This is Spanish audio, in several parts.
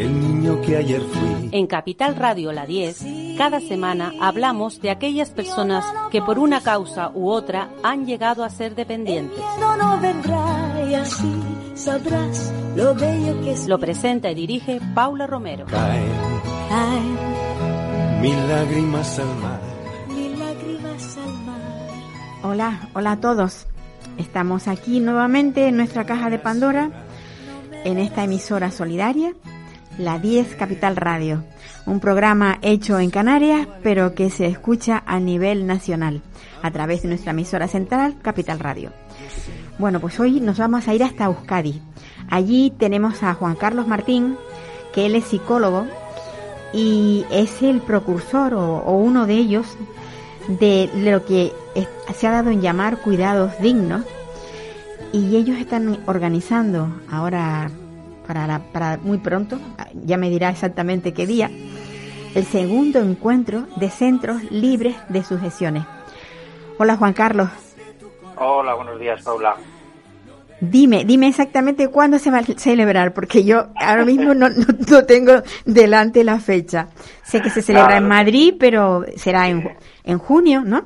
El niño que ayer fui. En Capital Radio La 10, cada semana hablamos de aquellas personas que por una causa u otra han llegado a ser dependientes. No, no vendrá y así sabrás lo bello que es. Lo presenta y dirige Paula Romero. Caen Caen mil lágrimas al mar. mil lágrimas al mar. Hola, hola a todos. Estamos aquí nuevamente en nuestra caja de Pandora, en esta emisora solidaria, la 10 Capital Radio, un programa hecho en Canarias, pero que se escucha a nivel nacional, a través de nuestra emisora central, Capital Radio. Bueno, pues hoy nos vamos a ir hasta Euskadi. Allí tenemos a Juan Carlos Martín, que él es psicólogo y es el precursor o, o uno de ellos de lo que se ha dado en llamar cuidados dignos y ellos están organizando ahora para, la- para muy pronto, ya me dirá exactamente qué día, el segundo encuentro de centros libres de sujeciones. Hola Juan Carlos, Hola, buenos días, Paula. dime, dime exactamente cuándo se va a celebrar, porque yo ahora mismo no, no, no tengo delante la fecha. Sé que se celebra en. Madrid, pero será en, en junio, ¿no?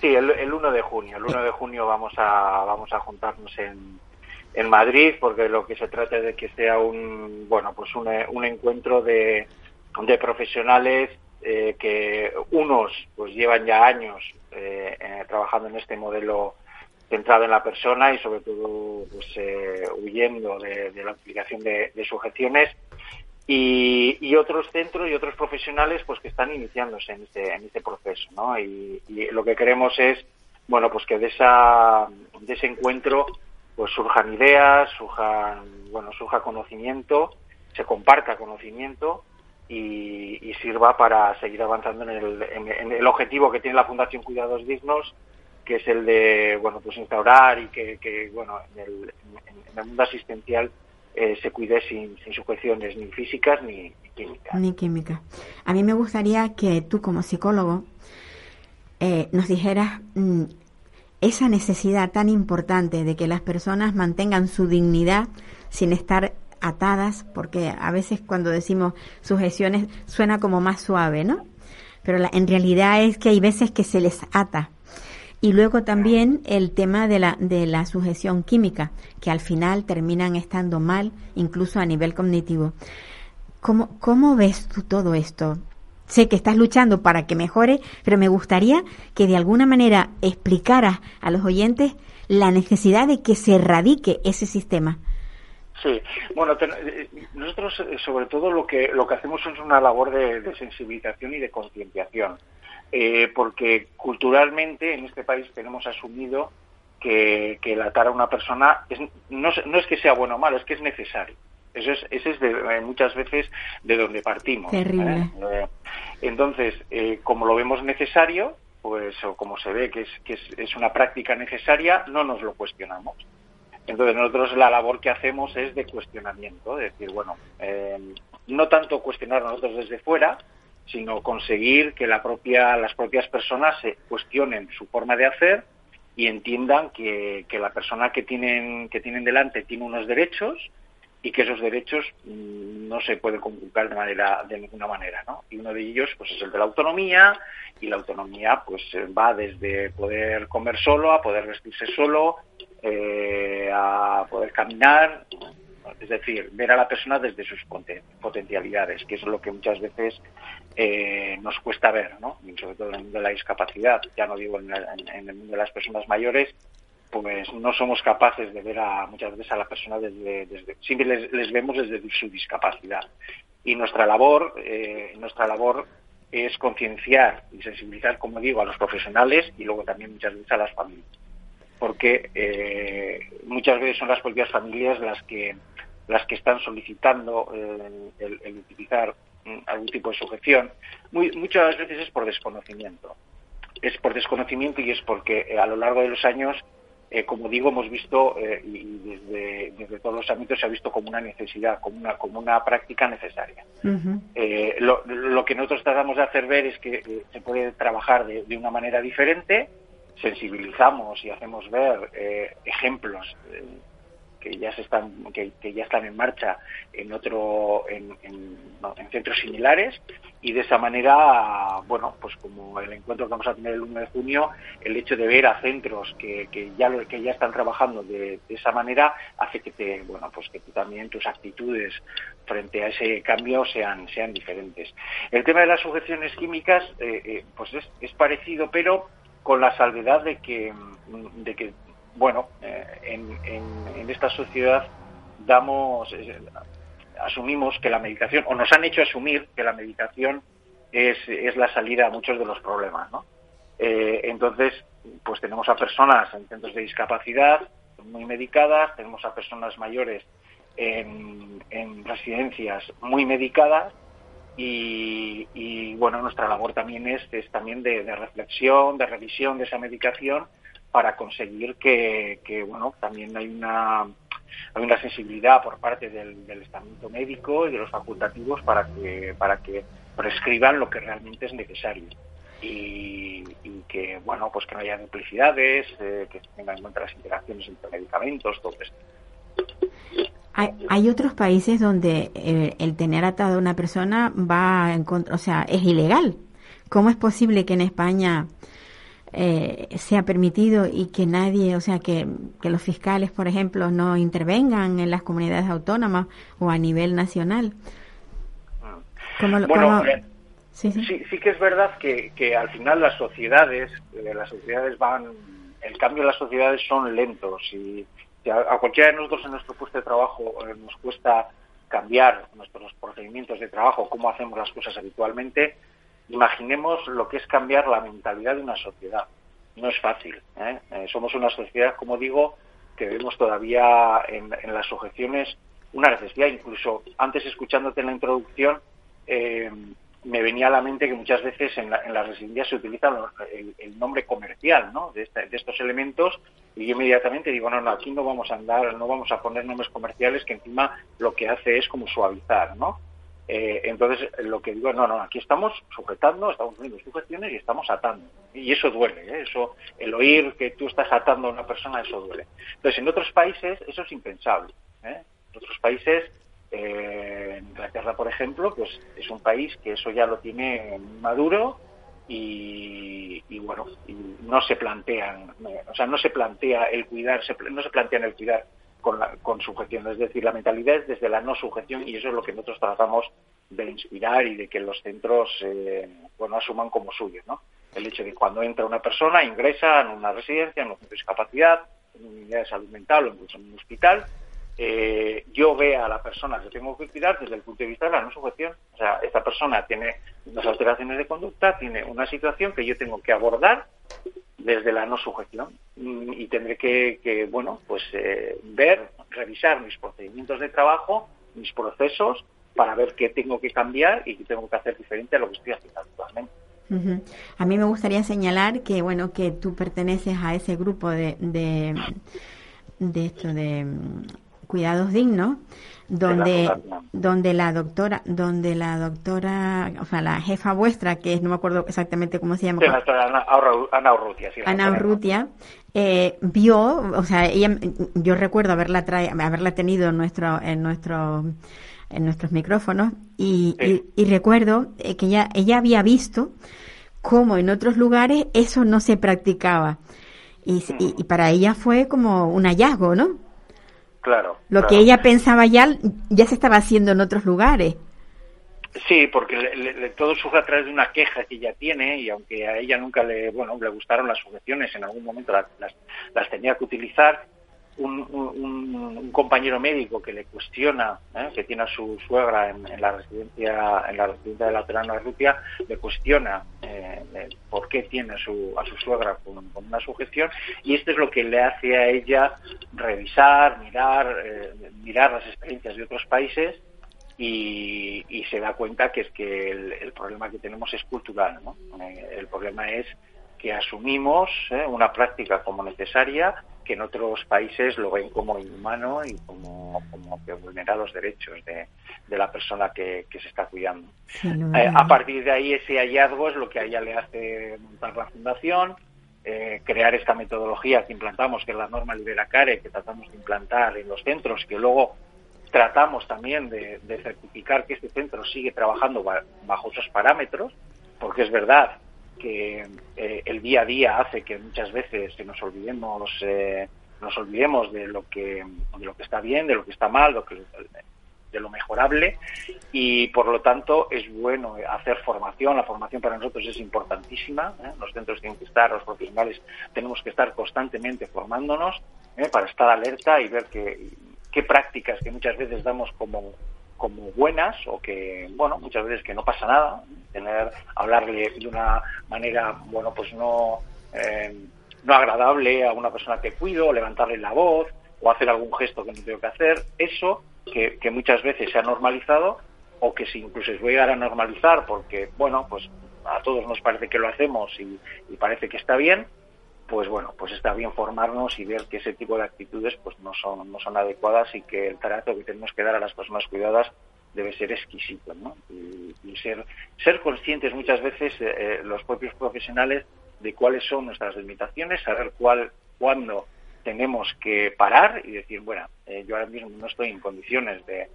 Sí, el, el 1 de junio. El 1 de junio vamos a vamos a juntarnos en, en Madrid porque lo que se trata es de que sea un bueno pues un, un encuentro de, de profesionales eh, que unos pues llevan ya años eh, eh, trabajando en este modelo centrado en la persona y sobre todo pues eh, huyendo de, la aplicación de, de sujeciones y, y otros centros y otros profesionales pues que están iniciándose en este, en este proceso ¿no? y, y lo que queremos es bueno pues que de esa de ese encuentro pues surjan ideas surjan bueno surja conocimiento se comparta conocimiento y, sirva para seguir avanzando en el, en- el objetivo que tiene la Fundación Cuidados Dignos que es el de bueno pues instaurar y que, bueno en el, en el mundo asistencial eh, se cuide sin, sin sujeciones ni físicas ni, ni químicas. Ni química. A mí me gustaría que tú como psicólogo eh, nos dijeras mm, esa necesidad tan importante de que las personas mantengan su dignidad sin estar atadas, porque a veces cuando decimos sujeciones suena como más suave, ¿no? Pero en realidad es que hay veces que se les ata. Y luego también el tema de la, de la sujeción química, que al final terminan estando mal, incluso a nivel cognitivo. ¿Cómo, ¿Cómo ves tú todo esto? Sé que estás luchando para que mejore, pero me gustaría que de alguna manera explicaras a los oyentes la necesidad de que se erradique ese sistema. Sí, bueno, eh, nosotros eh, sobre todo lo que lo que hacemos es una labor de, sensibilización y de concienciación, eh, porque culturalmente en este país tenemos asumido que, que el atar a una persona es- no es que sea bueno o malo, es que es necesario. Eso es, ese es de, eh, muchas veces de donde partimos. Terrible. ¿eh? Eh, entonces, eh, como lo vemos necesario, pues o como se ve que es, que es, es una práctica necesaria, no nos lo cuestionamos. Entonces nosotros la labor que hacemos es de cuestionamiento, es decir, bueno, eh, no tanto cuestionar nosotros desde fuera, sino conseguir que la propia, las propias personas se cuestionen su forma de hacer y entiendan que, que la persona que tienen, que tienen delante tiene unos derechos y que esos derechos mm, no se pueden conculcar de manera de ninguna manera, ¿no? Y uno de ellos pues es el de la autonomía y la autonomía pues eh, va desde poder comer solo a poder vestirse solo eh, a poder caminar, es decir, ver a la persona desde sus poten- potencialidades, que es lo que muchas veces eh, nos cuesta ver, ¿no? Sobre todo en el mundo de la discapacidad, ya no digo en el, en el mundo de las personas mayores, pues no somos capaces de ver a muchas veces a la persona desde, desde siempre les, les vemos desde su discapacidad. Y nuestra labor eh, nuestra labor es concienciar y sensibilizar como digo a los profesionales y luego también muchas veces a las familias. Porque eh, muchas veces son las propias familias las que las que están solicitando eh, el, el utilizar mm, algún tipo de sujeción. Muy- muchas veces es por desconocimiento. Es por desconocimiento y es porque a lo largo de los años eh, como digo, hemos visto, eh, y desde, desde, todos los ámbitos se ha visto como una necesidad, como una, como una práctica necesaria. eh, lo, lo, que nosotros tratamos de hacer ver es que eh, se puede trabajar de, de, una manera diferente, sensibilizamos y hacemos ver eh, ejemplos que ya se están que, que, ya están en marcha en otro en, en, en, centros similares. Y de esa manera bueno pues como el encuentro que vamos a tener el 1 de junio el hecho de ver a centros que, que ya que ya están trabajando de, de, esa manera hace que te bueno pues que tú también tus actitudes frente a ese cambio sean sean diferentes. El tema de las sujeciones químicas eh, eh, pues es, es parecido pero con la salvedad de que de que bueno, eh, en, en, esta sociedad damos, eh, asumimos que la meditación, o nos han hecho asumir que la meditación es, es la salida a muchos de los problemas, ¿no? Eh, entonces, pues tenemos a personas en centros de discapacidad muy medicadas, tenemos a personas mayores en, en residencias muy medicadas y, bueno, nuestra labor también es, es también de reflexión, de revisión de esa medicación para conseguir que, bueno también hay una hay una sensibilidad por parte del, estamento médico y de los facultativos para que para que prescriban lo que realmente es necesario y, y que bueno pues que no haya duplicidades eh, que tengan en cuenta las interacciones entre medicamentos todo esto hay, hay, otros países donde el, el, tener atado a una persona va en contra, o sea, es ilegal. ¿Cómo es posible que en España eh, sea permitido y que nadie, o sea, que, que, los fiscales, por ejemplo, no intervengan en las comunidades autónomas o a nivel nacional. ¿Cómo, bueno, cómo... Sí, sí. sí, sí, que es verdad que, que al final las sociedades, eh, las sociedades van, el cambio de las sociedades son lentos y, y a, a, cualquiera de nosotros en nuestro puesto de trabajo eh, nos cuesta cambiar nuestros procedimientos de trabajo, cómo hacemos las cosas habitualmente, imaginemos lo que es cambiar la mentalidad de una sociedad. No es fácil. ¿eh? Eh, somos una sociedad, como digo, que vemos todavía en, en, las sujeciones una necesidad. Incluso antes, escuchándote en la introducción, eh, me venía a la mente que muchas veces en, la, en las residencias se utiliza el, nombre comercial ¿no? de, de, estos elementos y yo inmediatamente digo, no, no, aquí no vamos a andar, no vamos a poner nombres comerciales que encima lo que hace es como suavizar, ¿no? Eh, entonces, lo que digo, no, no, aquí estamos sujetando, estamos poniendo sujeciones y estamos atando. Y eso duele, ¿eh? eso, el oír que tú estás atando a una persona, eso duele. Entonces, en otros países eso es impensable. ¿eh? En otros países, eh, Inglaterra, por ejemplo, pues es un país que eso ya lo tiene maduro y, y bueno, y no se plantean, o sea, no se plantea el cuidar, se, no se plantean el cuidar con, la, con sujeción. Es decir, la mentalidad es desde la no sujeción y eso es lo que nosotros tratamos de inspirar y de que los centros eh, bueno, asuman como suyo. ¿no? El hecho de que cuando entra una persona, ingresa en una residencia, en un centro de discapacidad, en una unidad de salud mental o incluso en un hospital, eh, yo vea a la persona que tengo que cuidar desde el punto de vista de la no sujeción. O sea, esta persona tiene unas alteraciones de conducta, tiene una situación que yo tengo que abordar desde la no sujeción y tendré que, que bueno, pues eh, ver, revisar mis procedimientos de trabajo, mis procesos, para ver qué tengo que cambiar y qué tengo que hacer diferente a lo que estoy haciendo actualmente. A mí me gustaría señalar que bueno que tú perteneces a ese grupo de de, de esto de cuidados dignos donde donde la doctora donde la doctora o sea la jefa vuestra que no me acuerdo exactamente cómo se llama sí, la Ana, Ana Urrutia sí, Ana Urrutia eh, vio o sea ella yo recuerdo haberla trae, haberla tenido en nuestro en nuestro en nuestros micrófonos y, sí. y, y recuerdo eh, que ella ella había visto cómo en otros lugares eso no se practicaba. Y, y, y para ella fue como un hallazgo no Claro. Lo claro. que ella pensaba ya, ya se estaba haciendo en otros lugares. Sí, porque le, le, todo surge a través de una queja que ella tiene y aunque a ella nunca le, bueno, le gustaron las sujeciones, en algún momento las, las, las tenía que utilizar, un, compañero médico que le cuestiona, ¿eh? que tiene a su suegra en, la residencia en la residencia de la Terana Rutia, le cuestiona eh, por qué tiene a su, a su suegra con, una sujeción y esto es lo que le hace a ella revisar, mirar, eh, mirar las experiencias de otros países y, y, se da cuenta que es que el, el problema que tenemos es cultural, ¿no? Eh, el problema es que asumimos una práctica como necesaria que en otros países lo ven como inhumano y como, como que vulnera los derechos de, de la persona que, que se está cuidando. Eh, a partir de ahí ese hallazgo es lo que a ella le hace montar la fundación, eh, crear esta metodología que implantamos, que es la norma Libera Care, que tratamos de implantar en los centros, que luego tratamos también de, de certificar que este centro sigue trabajando bajo esos parámetros, porque es verdad que eh, el día a día hace que muchas veces nos olvidemos eh, nos olvidemos de lo que de lo que está bien de lo que está mal que, de lo mejorable y por lo tanto es bueno hacer formación la formación para nosotros es importantísima ¿eh? los centros tienen que estar los profesionales tenemos que estar constantemente formándonos para estar alerta y ver que, qué prácticas que muchas veces damos como como buenas o que, bueno, muchas veces que no pasa nada, tener, hablarle de una manera, bueno, pues no, eh, no agradable a una persona que cuido, levantarle la voz o hacer algún gesto que no tengo que hacer, eso que, que muchas veces se ha normalizado o que si incluso se llegar a normalizar porque, bueno, pues a todos nos parece que lo hacemos y parece que está bien, pues bueno, pues está bien formarnos y ver que ese tipo de actitudes pues no son, no son adecuadas y que el trato que tenemos que dar a las personas cuidadas debe ser exquisito, ¿no? Y, ser, ser conscientes muchas veces eh, eh, los propios profesionales de cuáles son nuestras limitaciones, saber cuál, cuándo tenemos que parar y decir, bueno, eh, yo ahora mismo no estoy en condiciones de,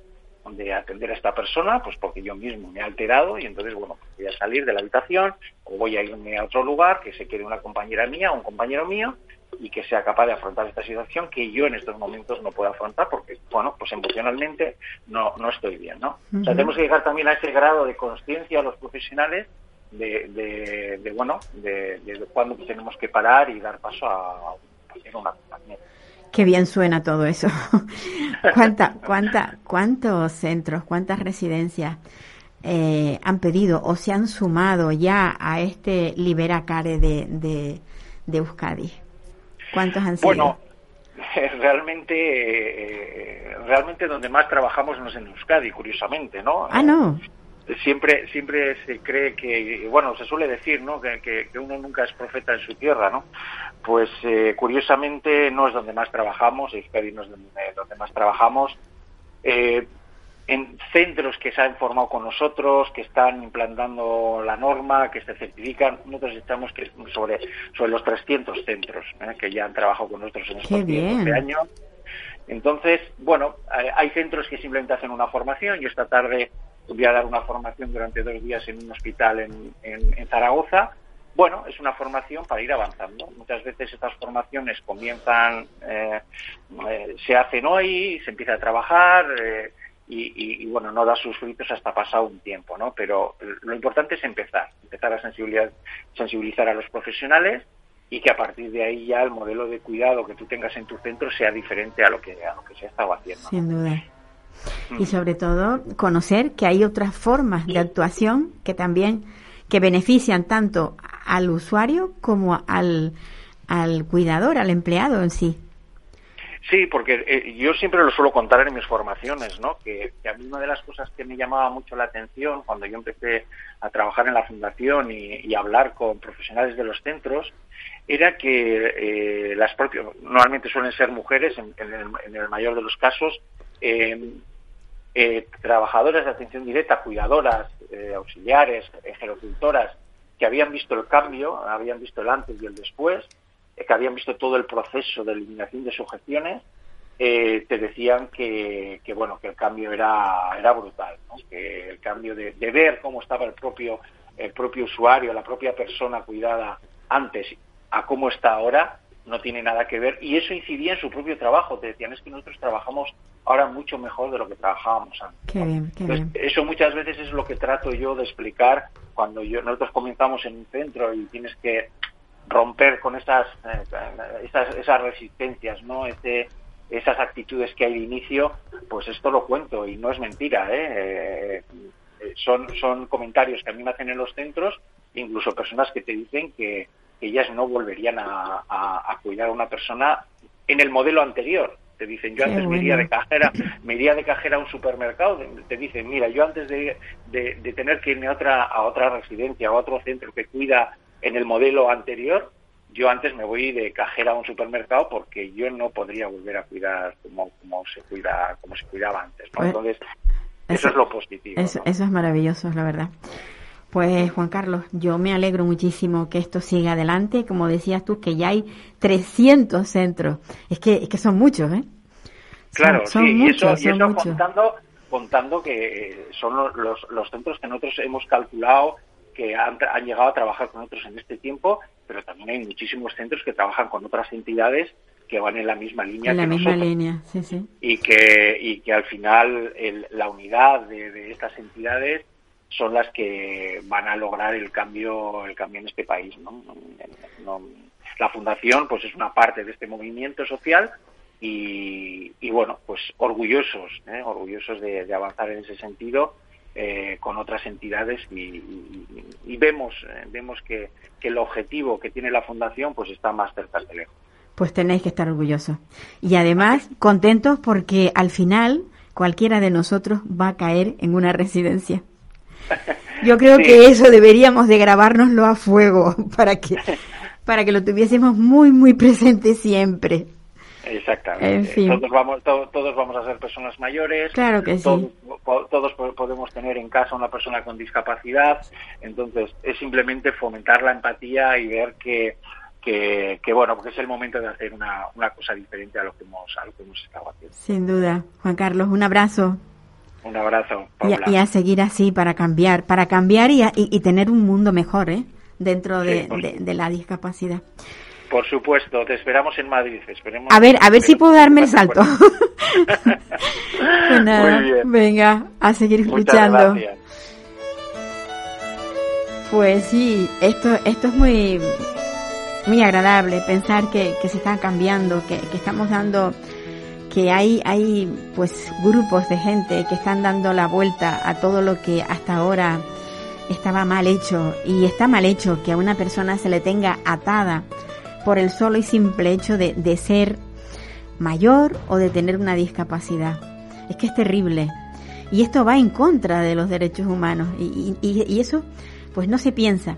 de atender a esta persona, pues porque yo mismo me he alterado y entonces, bueno, pues voy a salir de la habitación o voy a irme a otro lugar, que se quede una compañera mía o un compañero mío y que sea capaz de afrontar esta situación que yo en estos momentos no puedo afrontar porque, bueno, pues emocionalmente no, no estoy bien, ¿no? O sea, tenemos que llegar también a ese grado de conciencia a los profesionales de, de, bueno, de, de cuándo tenemos que parar y dar paso a, a una compañía. Qué bien suena todo eso. ¿Cuánta, cuánta, ¿Cuántos centros, cuántas residencias eh, han pedido o se han sumado ya a este Libera Care de, de, Euskadi? ¿Cuántos han sido? Bueno, realmente, eh, realmente donde más trabajamos no es en Euskadi, curiosamente, ¿no? Ah, no siempre siempre se cree que bueno se suele decir no que, que, uno nunca es profeta en su tierra no pues eh, curiosamente no es donde más trabajamos Euskadi no es donde, donde más trabajamos. Eh, en centros que se han formado con nosotros que están implantando la norma que se certifican nosotros estamos que sobre sobre los 300 centros ¿eh? que ya han trabajado con nosotros en estos de años. Entonces bueno hay centros que simplemente hacen una formación. Yo esta tarde voy a dar una formación durante dos días en un hospital en, en, Zaragoza. Bueno, es una formación para ir avanzando. Muchas veces estas formaciones comienzan, eh, eh, se hacen hoy, se empieza a trabajar eh, y, bueno, no da sus frutos hasta pasado un tiempo, ¿no? Pero lo importante es empezar, empezar a sensibilizar, sensibilizar a los profesionales y que a partir de ahí ya el modelo de cuidado que tú tengas en tu centro sea diferente a lo que, a lo que se ha estado haciendo. Sin duda y sobre todo conocer que hay otras formas de actuación que también que benefician tanto al usuario como al, al cuidador, al empleado en sí. Sí, porque eh, yo siempre lo suelo contar en mis formaciones, ¿no? Que, a mí una de las cosas que me llamaba mucho la atención cuando yo empecé a trabajar en la fundación y, hablar con profesionales de los centros era que eh, las propias, normalmente suelen ser mujeres en, el, en el, mayor de los casos, eh, eh, trabajadoras de atención directa, cuidadoras, eh, auxiliares, gerocultoras, que habían visto el cambio, habían visto el antes y el después, eh, que habían visto todo el proceso de eliminación de sujeciones, eh, te decían que, bueno que el cambio era, brutal, que el cambio de, de, ver cómo estaba el propio el propio usuario, la propia persona cuidada antes a cómo está ahora, no tiene nada que ver y eso incidía en su propio trabajo. Te decían, es que nosotros trabajamos ahora mucho mejor de lo que trabajábamos antes. Eso muchas veces es lo que trato yo de explicar cuando yo nosotros comenzamos en un centro y tienes que romper con esas, eh, esas, esas, resistencias, ¿no? Este, esas actitudes que hay de inicio, pues esto lo cuento y no es mentira, ¿eh? eh son, son comentarios que a mí me hacen en los centros, incluso personas que te dicen que, ellas no volverían a, a, cuidar a una persona en el modelo anterior. Te dicen, yo antes me iría de cajera, me iría de cajera a un supermercado, te dicen, mira, yo antes de, de, tener que irme a otra, a otra residencia, a otro centro que cuida en el modelo anterior, yo antes me voy de cajera a un supermercado porque yo no podría volver a cuidar como, como se cuida como se cuidaba antes. Pues, Entonces, eso, es lo positivo. Eso, eso es maravilloso, la verdad. Pues Juan Carlos, yo me alegro muchísimo que esto siga adelante. Como decías tú, que ya hay 300 centros. Es que, es que son muchos, ¿eh? Claro, sí, y eso, y eso contando, contando que son los, los centros que nosotros hemos calculado que han, han, llegado a trabajar con otros en este tiempo, pero también hay muchísimos centros que trabajan con otras entidades que van en la misma línea en la que misma nosotros. línea, sí, sí. Y que, y que al final el, la unidad de, de estas entidades son las que van a lograr el cambio el cambio en este país ¿no? la fundación pues es una parte de este movimiento social y, y bueno pues orgullosos ¿eh? orgullosos de, avanzar en ese sentido eh, con otras entidades y, y, y vemos eh, vemos que, que, el objetivo que tiene la fundación pues está más cerca de lejos pues tenéis que estar orgullosos y además contentos porque al final cualquiera de nosotros va a caer en una residencia yo creo sí. que eso deberíamos de grabárnoslo a fuego para que para que lo tuviésemos muy muy presente siempre. Exactamente. En fin. Todos vamos to, todos vamos a ser personas mayores. Claro que sí. Todos, todos podemos tener en casa una persona con discapacidad, entonces es simplemente fomentar la empatía y ver que que, que, bueno, porque es el momento de hacer una, una cosa diferente a lo que hemos a lo que hemos estado haciendo. Sin duda, Juan Carlos, un abrazo. Un abrazo. Y a, y a, seguir así para cambiar, para cambiar y, a, y, y tener un mundo mejor, ¿eh? Dentro de, sí, de, de, la discapacidad. Por supuesto, te esperamos en Madrid. Esperemos a ver, a ver si puedo darme el salto. pues nada, Muy bien. venga, a seguir escuchando. Pues sí, esto, esto es muy, muy agradable pensar que, que se están cambiando, que, que estamos dando que hay, hay pues grupos de gente que están dando la vuelta a todo lo que hasta ahora estaba mal hecho y está mal hecho que a una persona se le tenga atada por el solo y simple hecho de, de ser mayor o de tener una discapacidad. Es que es terrible. Y esto va en contra de los derechos humanos y, y, y eso pues no se piensa.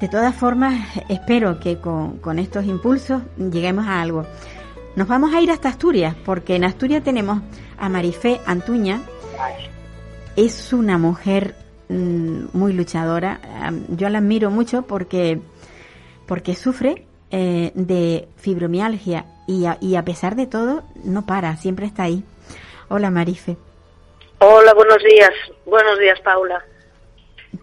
De todas formas, espero que con, con estos impulsos lleguemos a algo. Nos vamos a ir hasta Asturias, porque en Asturias tenemos a Marifé Antuña. Es una mujer mmm, muy luchadora. Yo la admiro mucho porque, porque sufre eh, de fibromialgia y a, y a pesar de todo no para, siempre está ahí. Hola Marife. Hola, buenos días. Buenos días, Paula.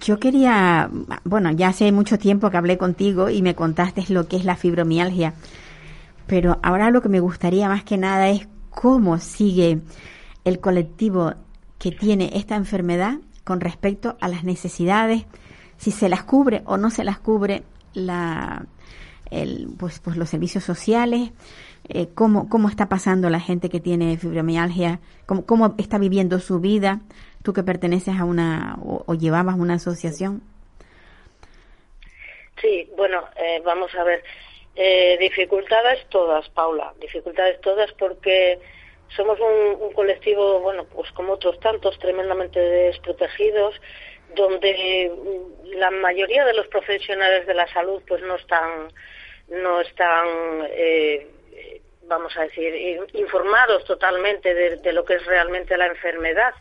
Yo quería, bueno, ya hace mucho tiempo que hablé contigo y me contaste lo que es la fibromialgia. Pero ahora lo que me gustaría más que nada es cómo sigue el colectivo que tiene esta enfermedad con respecto a las necesidades, si se las cubre o no se las cubre la, el, pues, pues los servicios sociales, eh, cómo, cómo está pasando la gente que tiene fibromialgia, cómo, cómo está viviendo su vida, tú que perteneces a una o, llevabas una asociación. Sí, bueno, eh, vamos a ver. Eh, dificultades todas, Paula, dificultades todas porque somos un, colectivo, bueno, pues como otros tantos, tremendamente desprotegidos, donde la mayoría de los profesionales de la salud pues no están, no están, eh, vamos a decir, informados totalmente de, de, lo que es realmente la enfermedad.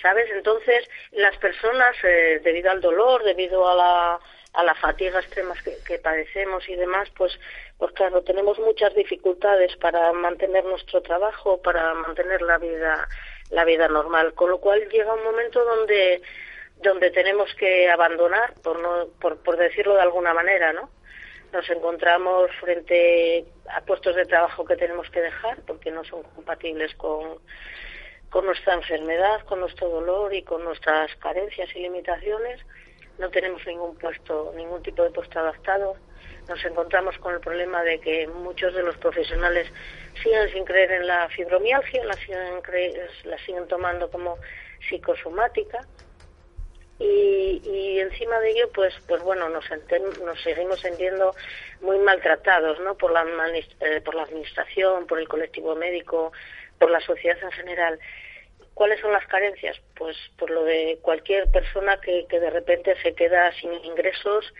¿Sabes? Entonces, las personas, eh, debido al dolor, debido a la, a la fatiga extrema que, padecemos y demás, pues, pues claro, tenemos muchas dificultades para mantener nuestro trabajo, para mantener la vida, la vida normal, con lo cual llega un momento donde, donde tenemos que abandonar, por, por decirlo de alguna manera, ¿no? Nos encontramos frente a puestos de trabajo que tenemos que dejar porque no son compatibles con, con nuestra enfermedad, con nuestro dolor y con nuestras carencias y limitaciones no tenemos ningún puesto, ningún tipo de puesto adaptado. Nos encontramos con el problema de que muchos de los profesionales siguen sin creer en la fibromialgia, la siguen, la siguen tomando como psicosomática. Y, encima de ello pues pues bueno nos, nos seguimos sintiendo muy maltratados no por la eh, por la administración por el colectivo médico por la sociedad en general ¿Cuáles son las carencias? Pues por lo de cualquier persona que, que de repente se queda sin ingresos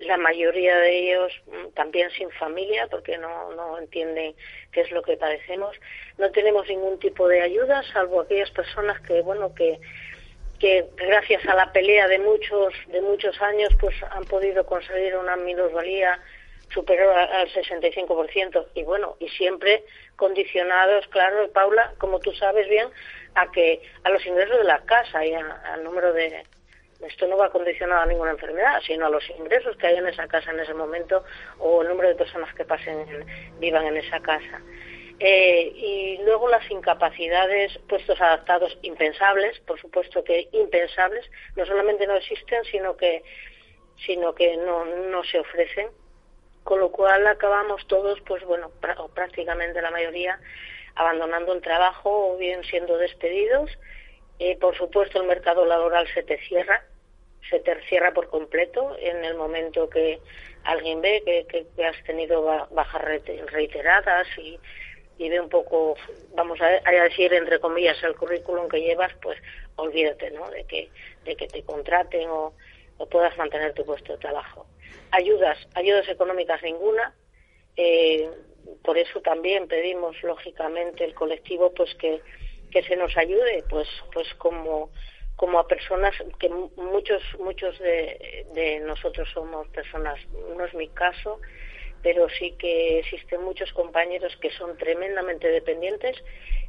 la mayoría de ellos mm, también sin familia porque no, no entienden qué es lo que padecemos. No tenemos ningún tipo de ayuda salvo aquellas personas que, bueno, que que gracias a la pelea de muchos de muchos años pues han podido conseguir una minusvalía superior al 65% y bueno y siempre condicionados claro Paula como tú sabes bien a que a los ingresos de la casa y al número de esto no va condicionado a ninguna enfermedad sino a los ingresos que hay en esa casa en ese momento o el número de personas que pasen vivan en esa casa eh, y luego las incapacidades, puestos adaptados impensables, por supuesto que impensables, no solamente no existen, sino que, sino que no, no se ofrecen. Con lo cual acabamos todos, pues bueno, o prácticamente la mayoría, abandonando el trabajo o bien siendo despedidos. Eh, por supuesto, el mercado laboral se te cierra, se te cierra por completo en el momento que alguien ve que, que has tenido bajas reiteradas y y ve un poco, vamos a, decir entre comillas, el currículum que llevas, pues olvídate, ¿no? De que, de que te contraten o, puedas mantener tu puesto de trabajo. Ayudas, ayudas económicas ninguna. Eh, por eso también pedimos, lógicamente, el colectivo, pues que, que se nos ayude, pues, pues como como a personas que muchos muchos de, nosotros somos personas no es mi caso pero sí que existen muchos compañeros que son tremendamente dependientes,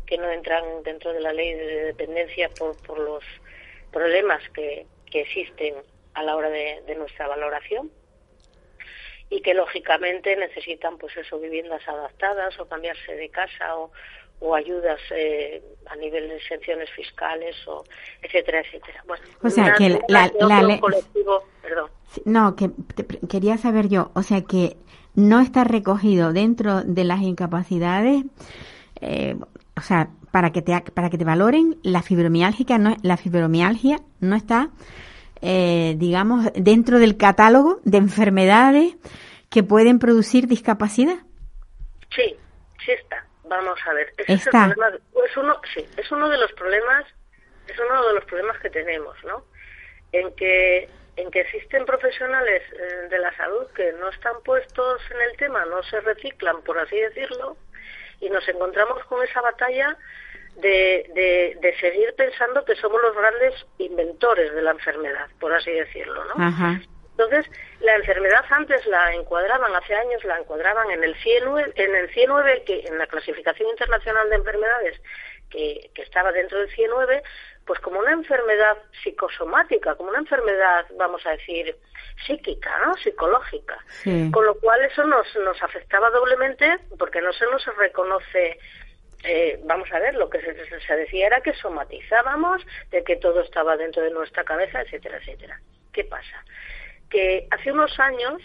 que no entran dentro de la ley de dependencia por, por los problemas que, que existen a la hora de, nuestra valoración y que lógicamente necesitan pues eso viviendas adaptadas o cambiarse de casa o, o ayudas eh, a nivel de exenciones fiscales o etcétera etcétera. Bueno o sea que la, la, no que quería saber yo o sea que no está recogido dentro de las incapacidades, eh, o sea, para que te para que te valoren la fibromialgia no la fibromialgia no está eh, digamos dentro del catálogo de enfermedades que pueden producir discapacidad. Sí, sí está. Vamos a ver. está. es, uno, sí, es uno de los problemas, es uno de los problemas que tenemos, ¿no? En que en que existen profesionales eh, de la salud que no están puestos en el tema, no se reciclan, por así decirlo, y nos encontramos con esa batalla de, de, seguir pensando que somos los grandes inventores de la enfermedad, por así decirlo, ¿no? Entonces, la enfermedad antes la encuadraban, hace años la encuadraban en el CIE9, en el CIE9 que en la clasificación internacional de enfermedades que, que estaba dentro del CIE9, pues como una enfermedad psicosomática, como una enfermedad, vamos a decir, psíquica, ¿no? Psicológica. Con lo cual eso nos, nos afectaba doblemente porque no se nos reconoce eh, vamos a ver, lo que se, decía era que somatizábamos, de que todo estaba dentro de nuestra cabeza, etcétera, etcétera. ¿Qué pasa? Que hace unos años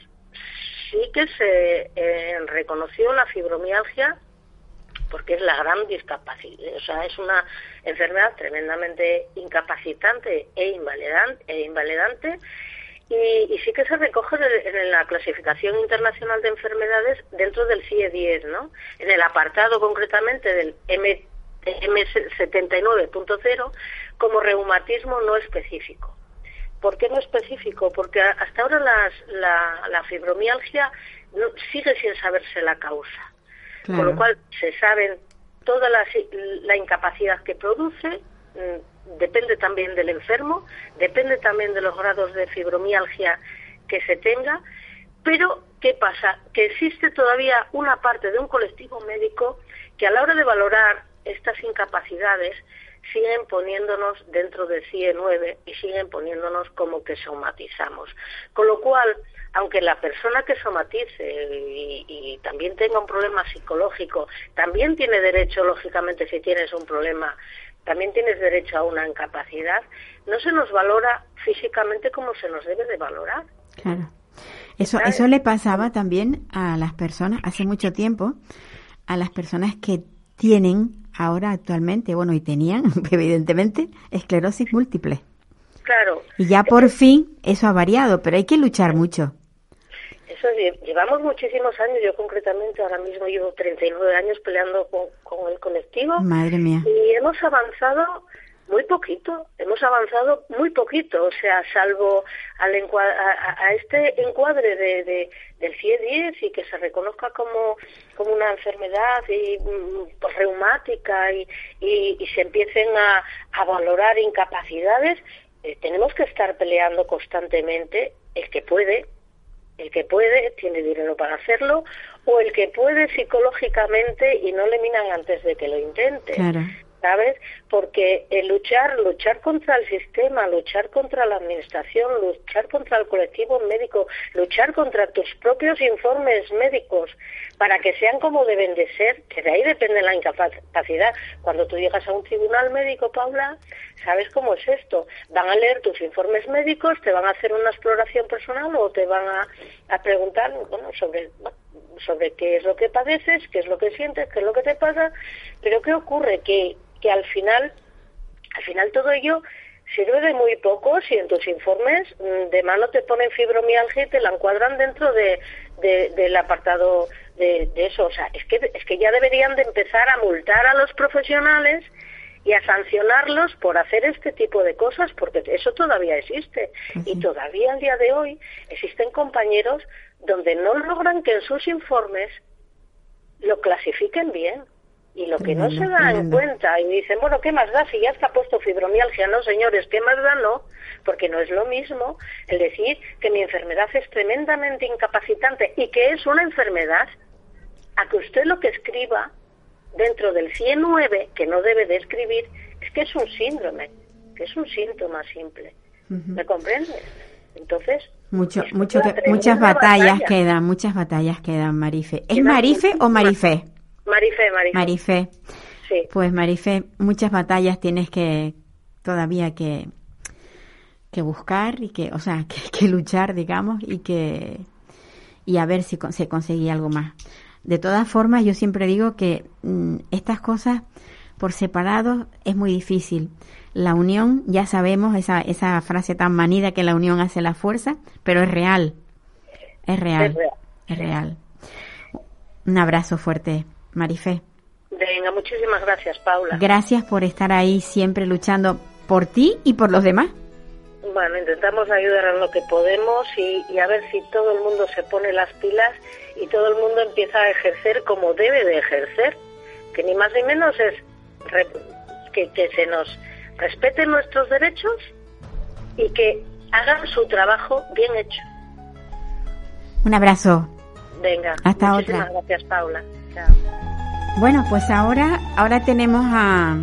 sí que se eh, reconoció la fibromialgia porque es la gran discapacidad, o sea, es una enfermedad tremendamente incapacitante e invalidante, e invalidante y, sí que se recoge en la clasificación internacional de enfermedades dentro del CIE-10, ¿no? En el apartado concretamente del M, M79.0 como reumatismo no específico. ¿Por qué no específico? Porque hasta ahora la, la fibromialgia no, sigue sin saberse la causa. Con lo cual se saben toda la, la incapacidad que produce, mm, depende también del enfermo, depende también de los grados de fibromialgia que se tenga, pero ¿qué pasa? Que existe todavía una parte de un colectivo médico que a la hora de valorar estas incapacidades siguen poniéndonos dentro del CIE 9 y siguen poniéndonos como que somatizamos. Con lo cual, aunque la persona que somatice y, también tenga un problema psicológico, también tiene derecho, lógicamente, si tienes un problema, también tienes derecho a una incapacidad, no se nos valora físicamente como se nos debe de valorar. Claro. Eso, eso le pasaba también a las personas hace mucho tiempo, a las personas que tienen ahora actualmente, bueno, y tenían, evidentemente, esclerosis múltiple. Claro. Y ya por fin eso ha variado, pero hay que luchar mucho. Eso llevamos muchísimos años, yo concretamente ahora mismo llevo 39 años peleando con, el colectivo. Madre mía. Y hemos avanzado muy poquito, hemos avanzado muy poquito, o sea, salvo al a, este encuadre de, de, del CIE-10 y que se reconozca como, como una enfermedad y, mm, pues, reumática y, y, se empiecen a, a valorar incapacidades, eh, tenemos que estar peleando constantemente el que puede, el que puede tiene dinero para hacerlo o el que puede psicológicamente y no le minan antes de que lo intente. ¿sabes? Porque el luchar, luchar contra el sistema, luchar contra la administración, luchar contra el colectivo médico, luchar contra tus propios informes médicos para que sean como deben de ser, que de ahí depende la incapacidad. Cuando tú llegas a un tribunal médico, Paula, ¿sabes cómo es esto? Van a leer tus informes médicos, te van a hacer una exploración personal o te van a, preguntar, bueno, sobre sobre qué es lo que padeces, qué es lo que sientes, qué es lo que te pasa, pero ¿qué ocurre? Que que al final, al final todo ello sirve de muy poco si en tus informes mm, de mano te ponen fibromialgia y te la encuadran dentro de, del apartado de, eso. O sea, es que, es que ya deberían de empezar a multar a los profesionales y a sancionarlos por hacer este tipo de cosas, porque eso todavía existe. Y todavía al día de hoy existen compañeros donde no logran que en sus informes lo clasifiquen bien. Y lo que no se da en cuenta y dicen, bueno, ¿qué más da si ya está puesto fibromialgia? No, señores, ¿qué más da? No, porque no es lo mismo el decir que mi enfermedad es tremendamente incapacitante y que es una enfermedad a que usted lo que escriba dentro del 109, que no debe de escribir, es que es un síndrome, que es un síntoma simple. ¿Me comprendes? Entonces, mucho, mucho muchas batallas quedan, muchas batallas quedan, Marife. ¿Es Marife o Marife? Marife, Marife. Marife. Sí. Pues Marife, muchas batallas tienes que todavía que, que buscar y que, o sea, que, luchar, digamos, y que y a ver si se conseguía algo más. De todas formas, yo siempre digo que mm, estas cosas por separado es muy difícil. La unión, ya sabemos esa, esa frase tan manida que la unión hace la fuerza, pero es real. Es real. Es real. Es real. Un abrazo fuerte. Marifé. Venga, muchísimas gracias, Paula. Gracias por estar ahí siempre luchando por ti y por los demás. Bueno, intentamos ayudar a lo que podemos y, a ver si todo el mundo se pone las pilas y todo el mundo empieza a ejercer como debe de ejercer, que ni más ni menos es que, que se nos respeten nuestros derechos y que hagan su trabajo bien hecho. Un abrazo. Venga, hasta muchísimas otra. gracias, Paula. Chao. Bueno, pues ahora, ahora tenemos a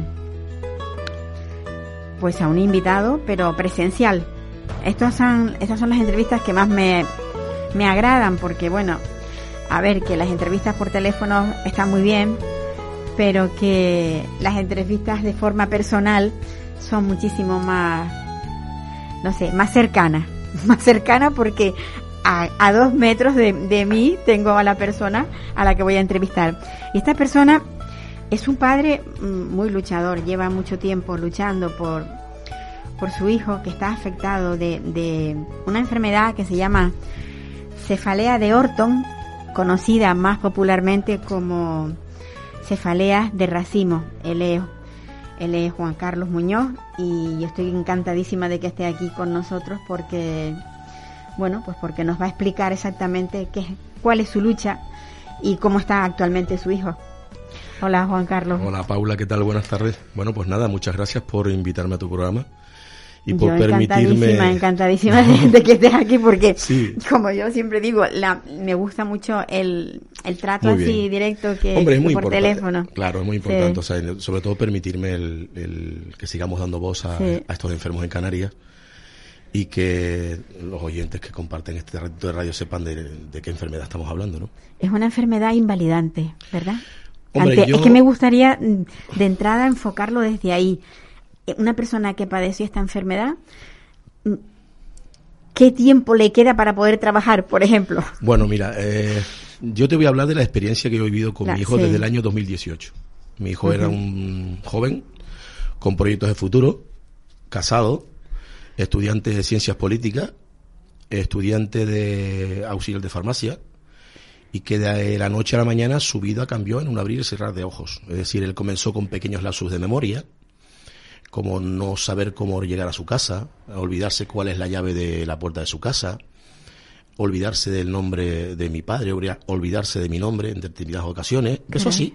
pues a un invitado, pero presencial. Estas son, estas son las entrevistas que más me, me agradan, porque bueno, a ver, que las entrevistas por teléfono están muy bien, pero que las entrevistas de forma personal son muchísimo más, no sé, más cercanas. Más cercanas porque a, dos metros de, de, mí tengo a la persona a la que voy a entrevistar. Y esta persona es un padre mm, muy luchador, lleva mucho tiempo luchando por, por su hijo que está afectado de, de una enfermedad que se llama cefalea de Orton, conocida más popularmente como cefalea de racimo. Él es, Juan Carlos Muñoz y yo estoy encantadísima de que esté aquí con nosotros porque bueno, pues porque nos va a explicar exactamente qué, cuál es su lucha y cómo está actualmente su hijo. Hola Juan Carlos. Hola Paula, ¿qué tal? Buenas tardes. Bueno, pues nada, muchas gracias por invitarme a tu programa y por permitirme encantadísima, encantadísima de, que estés aquí porque como yo siempre digo la, me gusta mucho el, el trato así directo que, Hombre, es muy por teléfono claro es muy importante o sea, sobre todo permitirme el, que sigamos dando voz a, a estos enfermos en Canarias y que los oyentes que comparten este ratito de radio sepan de, qué enfermedad estamos hablando, ¿no? Es una enfermedad invalidante, ¿verdad? Es que me gustaría mm, de entrada enfocarlo desde ahí. Eh, una persona que padeció esta enfermedad, mm, ¿qué tiempo le queda para poder trabajar, por ejemplo? Bueno, mira, eh, yo te voy a hablar de la experiencia que yo he vivido con mi hijo desde el año 2018. Mi hijo era un joven con proyectos de futuro, casado, estudiante de ciencias políticas, estudiante de auxiliar de farmacia, y que de la noche a la mañana su vida cambió en un abrir y cerrar de ojos. Es decir, él comenzó con pequeños lapsos de memoria, como no saber cómo llegar a su casa, olvidarse cuál es la llave de la puerta de su casa, olvidarse del nombre de mi padre, olvidarse de mi nombre en determinadas ocasiones. Eso sí.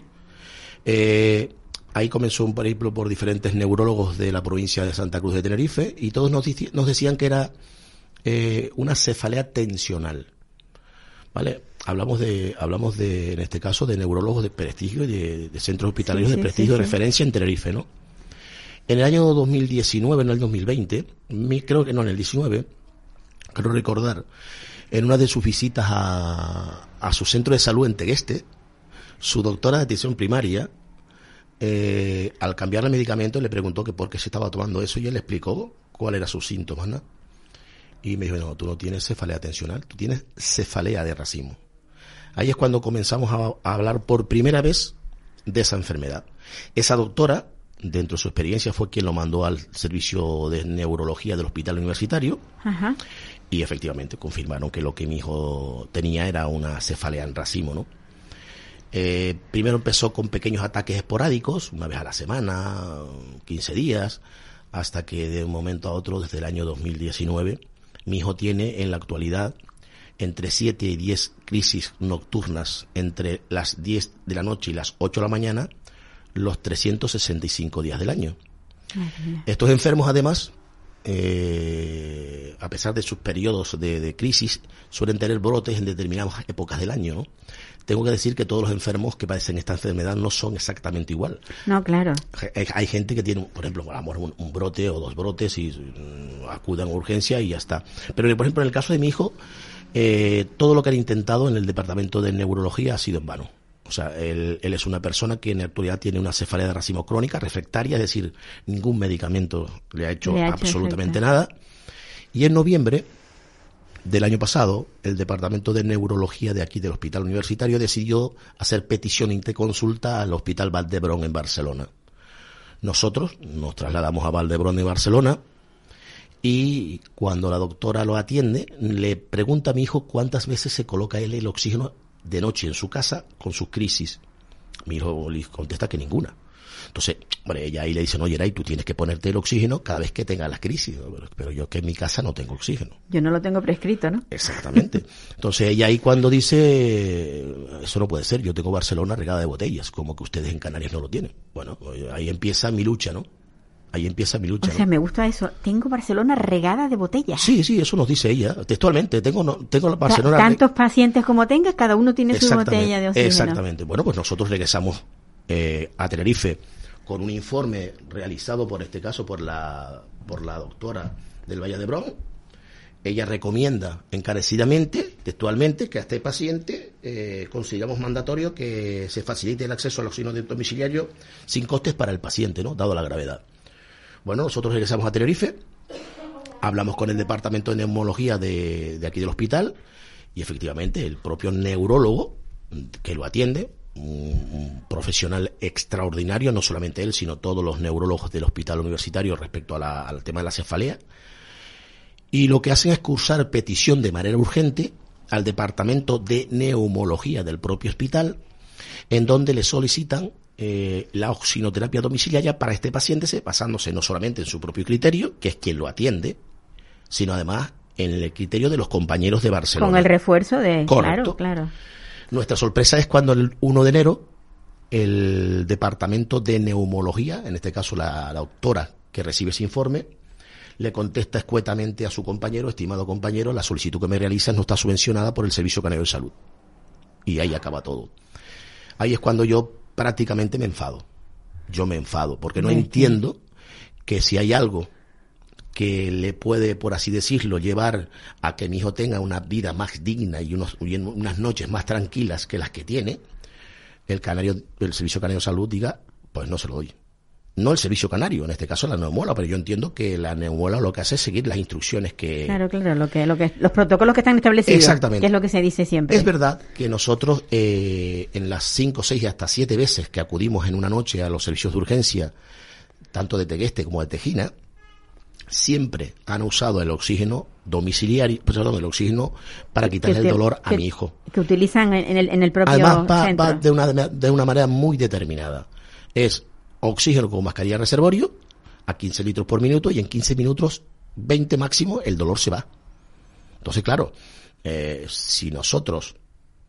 Eh, ahí comenzó un periplo por diferentes neurólogos de la provincia de Santa Cruz de Tenerife y todos nos, nos decían que era eh, una cefalea tensional. ¿Vale? Hablamos de, hablamos de, en este caso, de neurólogos de prestigio y de, centros hospitalarios de prestigio de referencia en Tenerife, ¿no? En el año 2019, no el 2020, creo que no, en el 19, creo recordar, en una de sus visitas a, a su centro de salud en Tegueste, su doctora de atención primaria, eh, al cambiar el medicamento, le preguntó que por qué se estaba tomando eso y él le explicó cuál era sus síntomas, ¿no? Y me dijo, no, tú no tienes cefalea tensional, tú tienes cefalea de racimo. Ahí es cuando comenzamos a, hablar por primera vez de esa enfermedad. Esa doctora, dentro de su experiencia, fue quien lo mandó al servicio de neurología del hospital universitario. Y efectivamente confirmaron que lo que mi hijo tenía era una cefalea en racimo, ¿no? Eh, primero empezó con pequeños ataques esporádicos, una vez a la semana, 15 días, hasta que de un momento a otro, desde el año 2019, mi hijo tiene en la actualidad entre 7 y 10 crisis nocturnas entre las 10 de la noche y las 8 de la mañana los 365 días del año. Estos enfermos, además, eh, a pesar de sus periodos de, crisis, suelen tener brotes en determinadas épocas del año. Tengo que decir que todos los enfermos que padecen esta enfermedad no son exactamente igual. No, claro. Hay, gente que tiene, por ejemplo, un, un, brote o dos brotes y mm, acudan a urgencia y ya está. Pero, por ejemplo, en el caso de mi hijo, eh, todo lo que han intentado en el departamento de neurología ha sido en vano. O sea, él, es una persona que en la actualidad tiene una cefalea de racimo crónica, refractaria, es decir, ningún medicamento le ha hecho, absolutamente nada. Y en noviembre del año pasado, el Departamento de Neurología de aquí del Hospital Universitario decidió hacer petición interconsulta al Hospital Valdebrón en Barcelona. Nosotros nos trasladamos a Valdebrón en Barcelona y cuando la doctora lo atiende, le pregunta a mi hijo cuántas veces se coloca él el oxígeno de noche en su casa con sus crisis. Mi hijo le contesta que ninguna. Entonces, bueno, ella ahí le dice, no, Yeray, tú tienes que ponerte el oxígeno cada vez que tengas las crisis. Pero yo que en mi casa no tengo oxígeno. Yo no lo tengo prescrito, ¿no? Exactamente. Entonces ella ahí cuando dice, eso no puede ser, yo tengo Barcelona regada de botellas, como que ustedes en Canarias no lo tienen. Bueno, ahí empieza mi lucha, ¿no? Ahí empieza mi lucha. O sea, me gusta eso. Tengo Barcelona regada de botellas. Sí, sí, eso nos dice ella, textualmente. Tengo, no, tengo Barcelona. Tantos pacientes como tengas, cada uno tiene su botella de oxígeno. Exactamente. Bueno, pues nosotros regresamos eh, a Tenerife con un informe realizado, por este caso, por la, por la doctora del Valle de Bron. Ella recomienda encarecidamente, textualmente, que a este paciente eh, consideramos mandatorio que se facilite el acceso al oxígeno domiciliario sin costes para el paciente, ¿no? dado la gravedad. Bueno, nosotros regresamos a Tenerife, hablamos con el departamento de neumología de, aquí del hospital y efectivamente el propio neurólogo que lo atiende, un, profesional extraordinario, no solamente él, sino todos los neurólogos del hospital universitario respecto al tema de la cefalea. Y lo que hacen es cursar petición de manera urgente al departamento de neumología del propio hospital, en donde le solicitan eh, la oxinoterapia domiciliaria para este paciente, basándose no solamente en su propio criterio, que es quien lo atiende, sino además en el criterio de los compañeros de Barcelona. Con el refuerzo de... Claro, claro. Nuestra sorpresa es cuando el 1 de enero el departamento de neumología, en este caso la, doctora que recibe ese informe, le contesta escuetamente a su compañero, estimado compañero, la solicitud que me realizas no está subvencionada por el Servicio Canario de Salud. Y ahí acaba todo. Ahí es cuando yo prácticamente me enfado. Yo me enfado, porque no entiendo que si hay algo que le puede, por así decirlo, llevar a que mi hijo tenga una vida más digna y, unos, unas noches más tranquilas que las que tiene, el canario, el Servicio Canario de Salud diga, pues no se lo doy no el servicio canario, en este caso la neumola, pero yo entiendo que la neumola lo que hace es seguir las instrucciones que... Claro, claro, lo que, lo que, los protocolos que están establecidos. Exactamente. Que es lo que se dice siempre. Es verdad que nosotros eh, en las cinco, seis y hasta siete veces que acudimos en una noche a los servicios de urgencia, tanto de Tegueste como de Tejina, siempre han usado el oxígeno domiciliario, perdón, el oxígeno para quitarle el dolor a mi hijo. Que utilizan en el, en el propio Además, va, de, una, de una manera muy determinada. Es oxígeno con mascarilla reservorio, a 15 litros por minuto y en 15 minutos, 20 máximo, el dolor se va. Entonces, claro, eh, si nosotros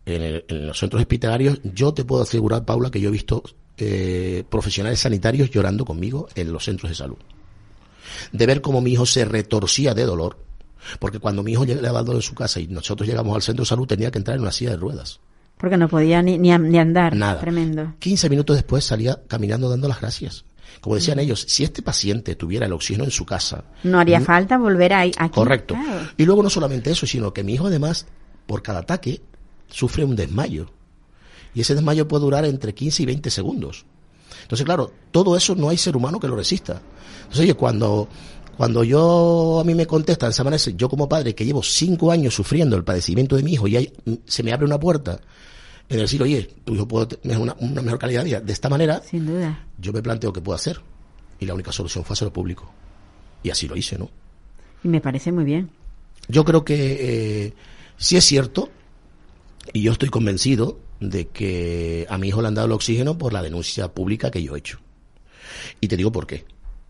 en, los centros hospitalarios, yo te puedo asegurar, Paula, que yo he visto eh, profesionales sanitarios llorando conmigo en los centros de salud. De ver cómo mi hijo se retorcía de dolor, porque cuando mi hijo dolor en su casa y nosotros llegamos al centro de salud tenía que entrar en una silla de ruedas. Porque no podía ni, ni, andar. Nada. Tremendo. 15 minutos después salía caminando dando las gracias. Como decían mm. ellos, si este paciente tuviera el oxígeno en su casa. No haría falta volver ahí. Aquí. Correcto. Y luego no solamente eso, sino que mi hijo además, por cada ataque, sufre un desmayo. Y ese desmayo puede durar entre 15 y 20 segundos. Entonces, claro, todo eso no hay ser humano que lo resista. Entonces, oye, cuando, cuando yo a mí me contestan, se amanece, yo como padre que llevo cinco años sufriendo el padecimiento de mi hijo y hay, se me abre una puerta en decir, oye, tu hijo puede tener una, mejor calidad de vida de esta manera, Sin duda. yo me planteo qué puedo hacer. Y la única solución fue hacerlo público. Y así lo hice, ¿no? Y me parece muy bien. Yo creo que eh, sí es cierto y yo estoy convencido de que a mi hijo le han dado el oxígeno por la denuncia pública que yo he hecho. Y te digo por qué.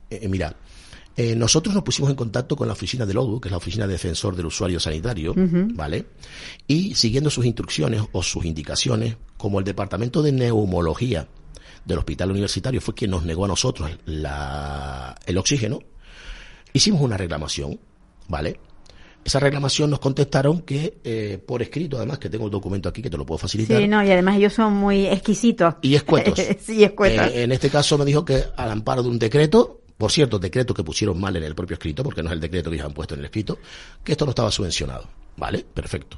Eh, mira, eh, nosotros nos pusimos en contacto con la oficina del ODU, que es la oficina de defensor del usuario sanitario, ¿vale? Y siguiendo sus instrucciones o sus indicaciones, como el departamento de neumología del hospital universitario fue quien nos negó a nosotros la, el oxígeno, hicimos una reclamación, ¿vale? Esa reclamación nos contestaron que eh, por escrito, además que tengo el documento aquí que te lo puedo facilitar. Sí, no, y además ellos son muy exquisitos. Y escuetos. sí, escuetos. Eh, en este caso me dijo que al amparo de un decreto, por cierto, decreto que pusieron mal en el propio escrito, porque no es el decreto que ellos han puesto en el escrito, que esto no estaba subvencionado. ¿Vale? Perfecto.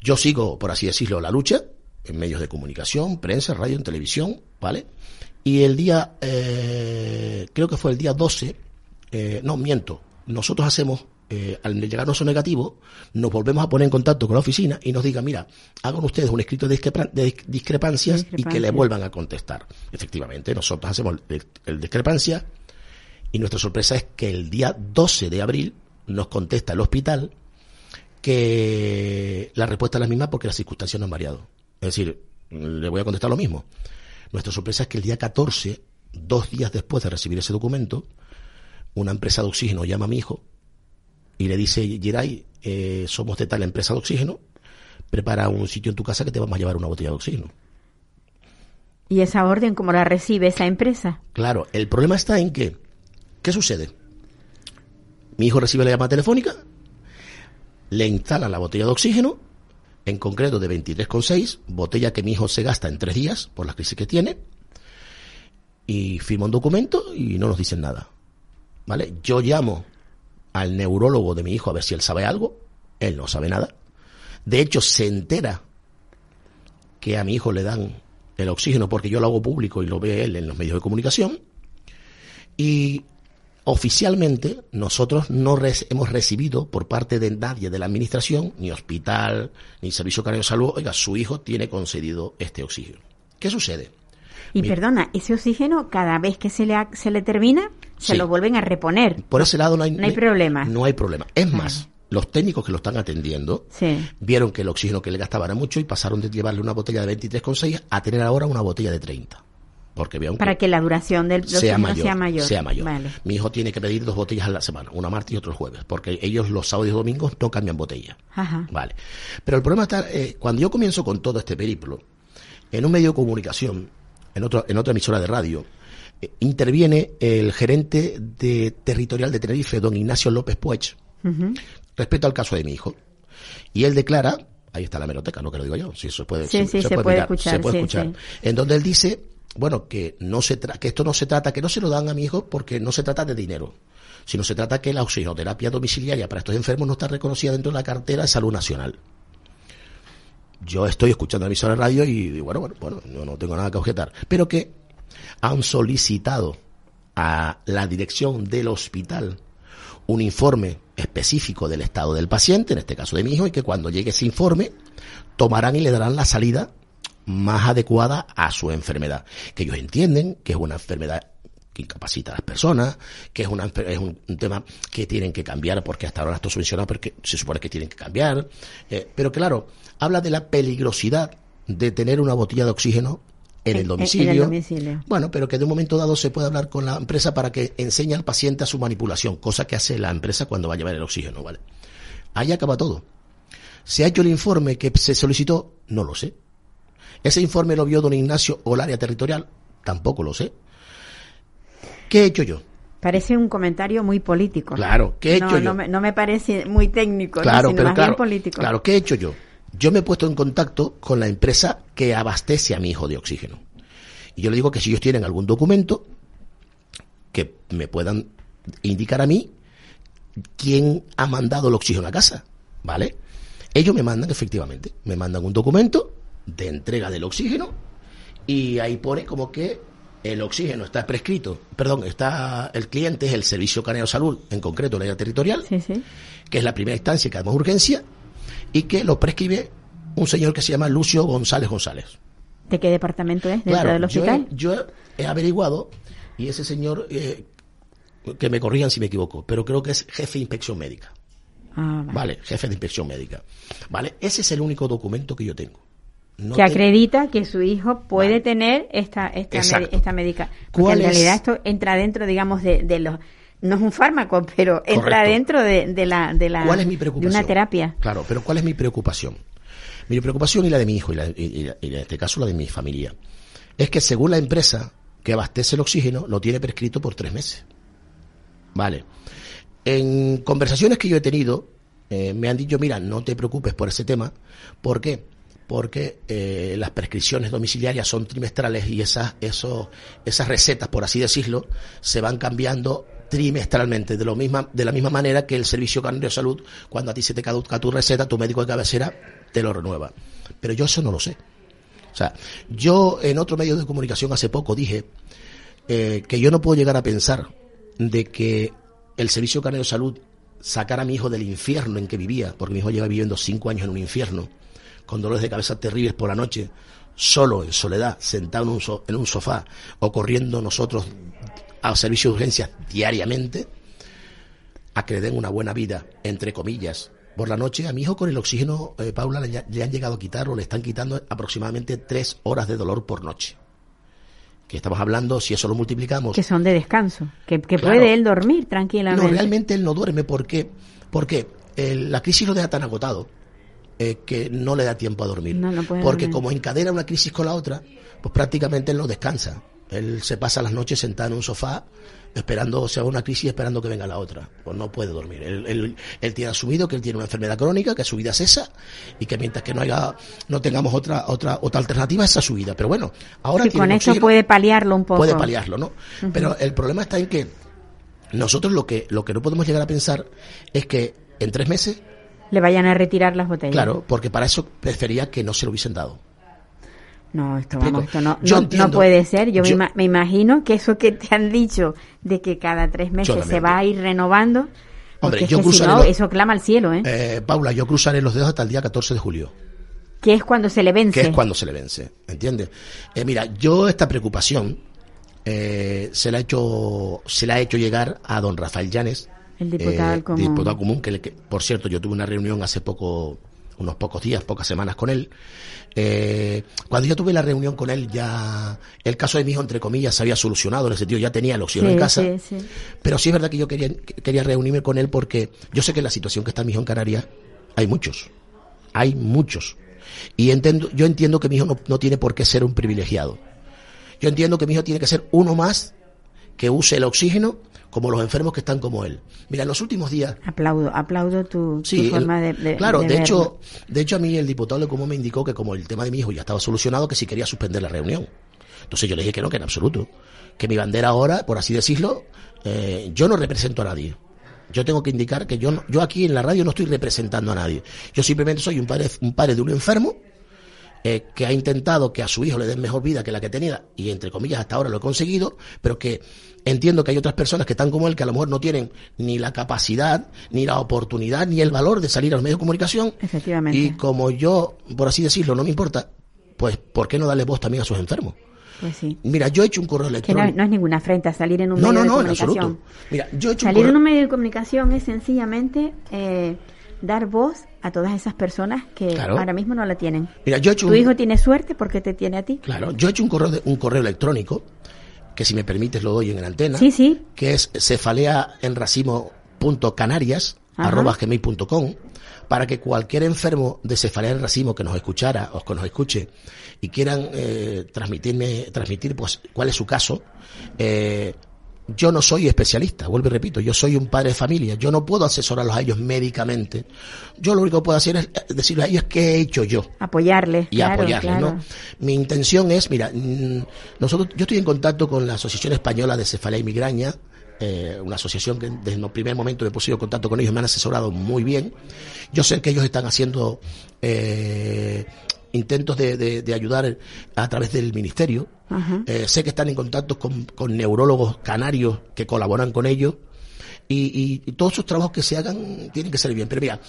Yo sigo, por así decirlo, la lucha en medios de comunicación, prensa, radio, en televisión, ¿vale? Y el día, eh, creo que fue el día 12, no, miento, nosotros hacemos eh, al llegarnos a negativo, nos volvemos a poner en contacto con la oficina y nos digan, mira, hagan ustedes un escrito de, discrepancias y que le vuelvan a contestar. Efectivamente, nosotros hacemos el, discrepancia y nuestra sorpresa es que el día 12 de abril nos contesta el hospital que la respuesta es la misma porque las circunstancias no han variado. Es decir, le voy a contestar lo mismo. Nuestra sorpresa es que el día 14, dos días después de recibir ese documento, una empresa de oxígeno llama a mi hijo y le dice, Geray, eh, somos de tal empresa de oxígeno, prepara un sitio en tu casa que te vamos a llevar una botella de oxígeno. ¿Y esa orden cómo la recibe esa empresa? Claro, el problema está en que, ¿qué sucede? Mi hijo recibe la llamada telefónica, le instalan la botella de oxígeno, en concreto de 23,6, botella que mi hijo se gasta en tres días por la crisis que tiene, y firma un documento y no nos dicen nada. ¿Vale? Yo llamo al neurólogo de mi hijo a ver si él sabe algo. Él no sabe nada. De hecho, se entera que a mi hijo le dan el oxígeno porque yo lo hago público y lo ve él en los medios de comunicación. Y oficialmente nosotros no hemos recibido por parte de nadie de la administración, ni hospital, ni servicio canario de salud, oiga, su hijo tiene concedido este oxígeno. ¿Qué sucede? Y perdona, ese oxígeno cada vez que se le, se le termina, se lo vuelven a reponer. Por ese lado no hay, no hay problema. No hay problema. Es más, los técnicos que lo están atendiendo vieron que el oxígeno que le gastaba era mucho y pasaron de llevarle una botella de 23,6 a tener ahora una botella de 30. Porque Para que, la duración del sea mayor, sea mayor. Mi hijo tiene que pedir dos botellas a la semana, una martes y otro jueves, porque ellos los sábados y domingos no cambian botella. Vale. Pero el problema está, eh, cuando yo comienzo con todo este periplo, en un medio de comunicación, en, otro, en otra emisora de radio, interviene el gerente de territorial de Tenerife, don Ignacio López Puech, respecto al caso de mi hijo. Y él declara, ahí está la meroteca, no que lo digo yo, si eso puede, se, puede, escuchar, se puede escuchar, en donde él dice, bueno, que no se que esto no se trata, que no se lo dan a mi hijo porque no se trata de dinero, sino se trata que la oxigenoterapia domiciliaria para estos enfermos no está reconocida dentro de la cartera de salud nacional. Yo estoy escuchando la emisora de radio y bueno, bueno, bueno, yo no tengo nada que objetar, pero que han solicitado a la dirección del hospital un informe específico del estado del paciente, en este caso de mi hijo, y que cuando llegue ese informe tomarán y le darán la salida más adecuada a su enfermedad. Que ellos entienden que es una enfermedad que incapacita a las personas, que es, una, es un, tema que tienen que cambiar porque hasta ahora esto subvencionado porque se supone que tienen que cambiar. Eh, pero claro, habla de la peligrosidad de tener una botella de oxígeno en el, domicilio. Bueno, pero que de un momento dado se puede hablar con la empresa para que enseñe al paciente a su manipulación, cosa que hace la empresa cuando va a llevar el oxígeno, ¿vale? Ahí acaba todo. ¿Se ha hecho el informe que se solicitó? No lo sé. ¿Ese informe lo vio don Ignacio o el área territorial? Tampoco lo sé. ¿Qué he hecho yo? Parece un comentario muy político. Claro, ¿qué he hecho yo? No me, no me, parece muy técnico, claro, pero claro, político. Claro, ¿qué he hecho yo? Yo me he puesto en contacto con la empresa que abastece a mi hijo de oxígeno. Y yo le digo que si ellos tienen algún documento que me puedan indicar a mí quién ha mandado el oxígeno a casa, ¿vale? Ellos me mandan, efectivamente, me mandan un documento de entrega del oxígeno y ahí pone como que el oxígeno está prescrito, perdón, está el cliente es el Servicio Canario de Salud, en concreto la área territorial, que es la primera instancia que damos urgencia, y que lo prescribe un señor que se llama Lucio González González. ¿De qué departamento es? ¿Dentro del hospital? Yo he, averiguado, y ese señor, eh, que me corrijan si me equivoco, pero creo que es jefe de inspección médica. Ah, vale. jefe de inspección médica. Vale, ese es el único documento que yo tengo que acredita que su hijo puede tener esta esta, esta médica. Porque en realidad esto entra dentro, digamos, de, de, los no es un fármaco, pero entra dentro de, de, la de la ¿Cuál es mi preocupación? de una terapia. Claro, pero ¿cuál es mi preocupación? Mi preocupación y la de mi hijo y, y en este caso la de mi familia es que según la empresa que abastece el oxígeno lo tiene prescrito por tres meses. Vale. En conversaciones que yo he tenido eh, me han dicho, mira, no te preocupes por ese tema. ¿Por qué? porque eh, las prescripciones domiciliarias son trimestrales y esas, eso, esas recetas, por así decirlo, se van cambiando trimestralmente, de, lo misma, de la misma manera que el Servicio Canario de Salud, cuando a ti se te caduca tu receta, tu médico de cabecera te lo renueva. Pero yo eso no lo sé. O sea, yo en otro medio de comunicación hace poco dije eh, que yo no puedo llegar a pensar de que el Servicio Canario de Salud sacara a mi hijo del infierno en que vivía, porque mi hijo lleva viviendo cinco años en un infierno, con dolores de cabeza terribles por la noche, solo, en soledad, sentado en un, en un sofá o corriendo nosotros a servicio de urgencias diariamente, a que le den una buena vida, entre comillas, por la noche. A mi hijo con el oxígeno, eh, Paula, le, han llegado a quitar o le están quitando aproximadamente tres horas de dolor por noche. Que estamos hablando, si eso lo multiplicamos. Que son de descanso, que, puede él dormir tranquilamente. No, realmente él no duerme porque, porque eh, la crisis lo deja tan agotado eh, que no le da tiempo a dormir. porque como encadena una crisis con la otra, pues prácticamente él no descansa. Él se pasa las noches sentado en un sofá esperando, o sea, una crisis esperando que venga la otra. Pues no puede dormir. Él, él, tiene asumido que él tiene una enfermedad crónica, que su vida es esa, y que mientras que no haya, no tengamos otra, otra, otra alternativa, esa es su vida. Pero bueno, ahora sí, con eso puede paliarlo un poco. Puede paliarlo, ¿no? Pero el problema está en que nosotros lo que, lo que no podemos llegar a pensar es que en tres meses le vayan a retirar las botellas. Claro, porque para eso prefería que no se lo hubiesen dado. No, esto, vamos, esto no, no, puede ser. Yo, me, imagino que eso que te han dicho de que cada tres meses se va a ir renovando, Hombre, yo cruzaré eso clama al cielo, ¿eh? ¿eh? Paula, yo cruzaré los dedos hasta el día 14 de julio. Que es cuando se le vence. Que es cuando se le vence, ¿entiendes? Eh, mira, yo esta preocupación eh, se la ha hecho se la ha hecho llegar a don Rafael Llanes, el diputado eh, común. Diputado común, que, por cierto, yo tuve una reunión hace poco, unos pocos días, pocas semanas con él. Eh, cuando yo tuve la reunión con él, ya el caso de mi hijo, entre comillas, se había solucionado, en ese sentido, ya tenía el oxígeno en casa. Pero sí es verdad que yo quería, quería reunirme con él porque yo sé que en la situación que está mi hijo en Canarias hay muchos. Hay muchos. Y entiendo, yo entiendo que mi hijo no, no tiene por qué ser un privilegiado. Yo entiendo que mi hijo tiene que ser uno más que use el oxígeno como los enfermos que están como él. Mira, en los últimos días... Aplaudo, aplaudo tu, forma de, Claro, de, hecho, de hecho a mí el diputado de Común me indicó que como el tema de mi hijo ya estaba solucionado, que si quería suspender la reunión. Entonces yo le dije que no, que en absoluto. Que mi bandera ahora, por así decirlo, eh, yo no represento a nadie. Yo tengo que indicar que yo, yo aquí en la radio no estoy representando a nadie. Yo simplemente soy un padre, un padre de un enfermo eh, que ha intentado que a su hijo le den mejor vida que la que tenía, y entre comillas hasta ahora lo he conseguido, pero que entiendo que hay otras personas que están como él, que a lo mejor no tienen ni la capacidad, ni la oportunidad, ni el valor de salir a los medios de comunicación. Efectivamente. Y como yo, por así decirlo, no me importa, pues ¿por qué no darle voz también a sus enfermos? Pues sí. Mira, yo he hecho un correo electrónico. Que no, es ninguna afrenta salir en un medio de comunicación. Mira, yo he hecho salir en un medio de comunicación es sencillamente eh, dar voz a todas esas personas que ahora mismo no la tienen. Mira, yo he hecho tu hijo tiene suerte porque te tiene a ti. Claro, yo he hecho un correo, un correo electrónico, que si me permites lo doy en la antena, sí, sí. que es cefaleaenracimo.canarias.com para que cualquier enfermo de cefalea en racimo que nos escuchara o que nos escuche y quieran eh, transmitirme, transmitir pues cuál es su caso, eh, yo no soy especialista, vuelvo y repito, yo soy un padre de familia, yo no puedo asesorarlos a ellos médicamente. Yo lo único que puedo hacer es decirles a ellos qué he hecho yo. Apoyarles. Y apoyarles, ¿no? Mi intención es, mira, nosotros, yo estoy en contacto con la Asociación Española de Cefalea y Migraña, eh, una asociación que desde el primer momento he posible contacto con ellos, me han asesorado muy bien. Yo sé que ellos están haciendo eh, intentos de, de, ayudar a través del ministerio. Eh, sé que están en contacto con, con, neurólogos canarios que colaboran con ellos. Y, y, todos esos trabajos que se hagan tienen que ser bien. Pero mira,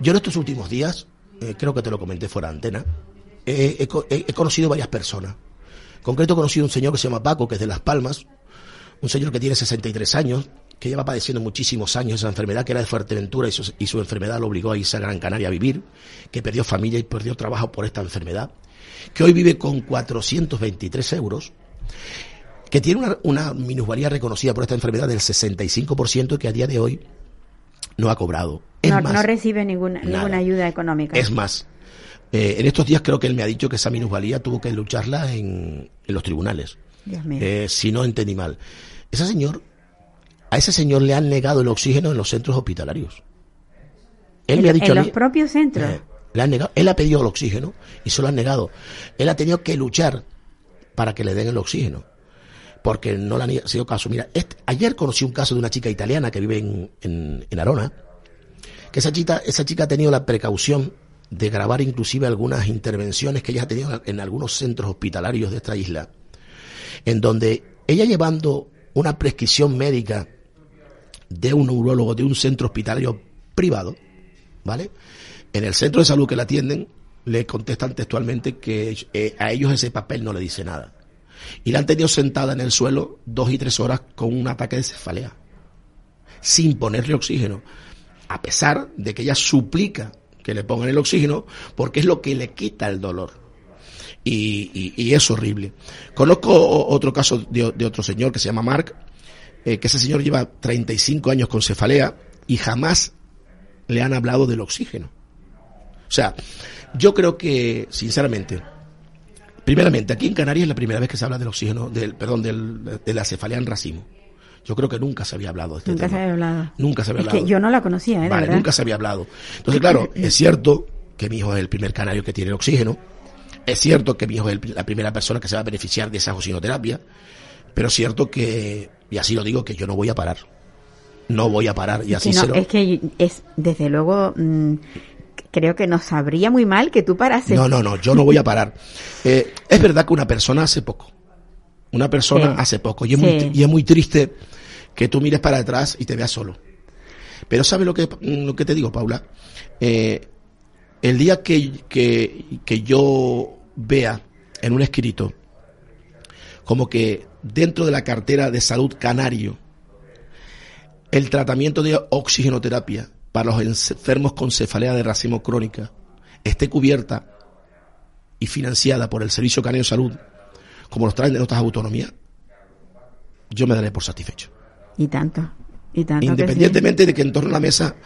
yo en estos últimos días, eh, creo que te lo comenté fuera de antena, he, he, conocido varias personas. En concreto he conocido un señor que se llama Paco, que es de Las Palmas, un señor que tiene 63 años, que lleva padeciendo muchísimos años esa enfermedad, que era de Fuerteventura y su, y su enfermedad lo obligó a irse a Gran Canaria a vivir, que perdió familia y perdió trabajo por esta enfermedad, que hoy vive con 423 euros, que tiene una, una minusvalía reconocida por esta enfermedad del 65% y que a día de hoy no ha cobrado. no, no, recibe ninguna, ninguna ayuda económica. Es más, eh, en estos días creo que él me ha dicho que esa minusvalía tuvo que lucharla en, en los tribunales. Dios mío. Eh, si no entendí mal. Ese señor a ese señor le han negado el oxígeno en los centros hospitalarios. Él me ha dicho. ¿En los propios centros? Eh, le han negado, él ha pedido el oxígeno y se lo han negado. Él ha tenido que luchar para que le den el oxígeno. Porque no le han sido caso. Mira, este, ayer conocí un caso de una chica italiana que vive en, en, Arona. Que esa chica, esa chica ha tenido la precaución de grabar inclusive algunas intervenciones que ella ha tenido en algunos centros hospitalarios de esta isla. En donde ella llevando una prescripción médica de un neurólogo de un centro hospitalario privado, ¿vale? En el centro de salud que la atienden, le contestan textualmente que eh, a ellos ese papel no le dice nada. Y la han tenido sentada en el suelo dos y tres horas con un ataque de cefalea, sin ponerle oxígeno, a pesar de que ella suplica que le pongan el oxígeno, porque es lo que le quita el dolor. Y, y, es horrible. Conozco otro caso de, de otro señor que se llama Mark, eh, que ese señor lleva 35 años con cefalea y jamás le han hablado del oxígeno. O sea, yo creo que, sinceramente, primeramente, aquí en Canarias es la primera vez que se habla del oxígeno, del, perdón, del, de la cefalea en racimo. Yo creo que nunca se había hablado de este nunca tema. Se había hablado. Nunca se había hablado. que yo no la conocía, ¿eh? vale, nunca se había hablado. Entonces, claro, es cierto que mi hijo es el primer canario que tiene el oxígeno. Es cierto que mi hijo es la primera persona que se va a beneficiar de esa oxigenoterapia. Pero es cierto que y así lo digo que yo no voy a parar. No voy a parar y así no, se lo... Es que es, desde luego, mm, creo que nos sabría muy mal que tú parases. No, no, no, yo no voy a parar. Eh, es verdad que una persona hace poco. Una persona hace poco. Y es, muy, y es muy triste que tú mires para atrás y te veas solo. Pero ¿sabes lo que, lo que te digo, Paula? Eh, el día que, que, que yo vea en un escrito como que dentro de la cartera de salud canario el tratamiento de oxigenoterapia para los enfermos con cefalea de racimo crónica esté cubierta y financiada por el Servicio Canario de Salud, como los traen de nuestras autonomías, yo me daré por satisfecho. Y tanto, y tanto. Independientemente de que en torno a la mesa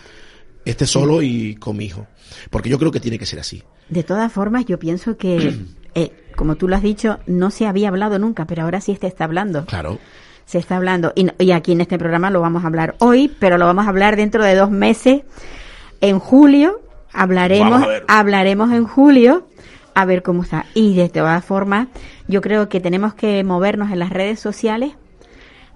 esté solo y con mi hijo. Porque yo creo que tiene que ser así. De todas formas, yo pienso que eh, como tú lo has dicho, no se había hablado nunca, pero ahora sí se está hablando. Claro. Se está hablando. Y, aquí en este programa lo vamos a hablar hoy, pero lo vamos a hablar dentro de dos meses. En julio hablaremos, hablaremos en julio a ver cómo está. Y de todas formas, yo creo que tenemos que movernos en las redes sociales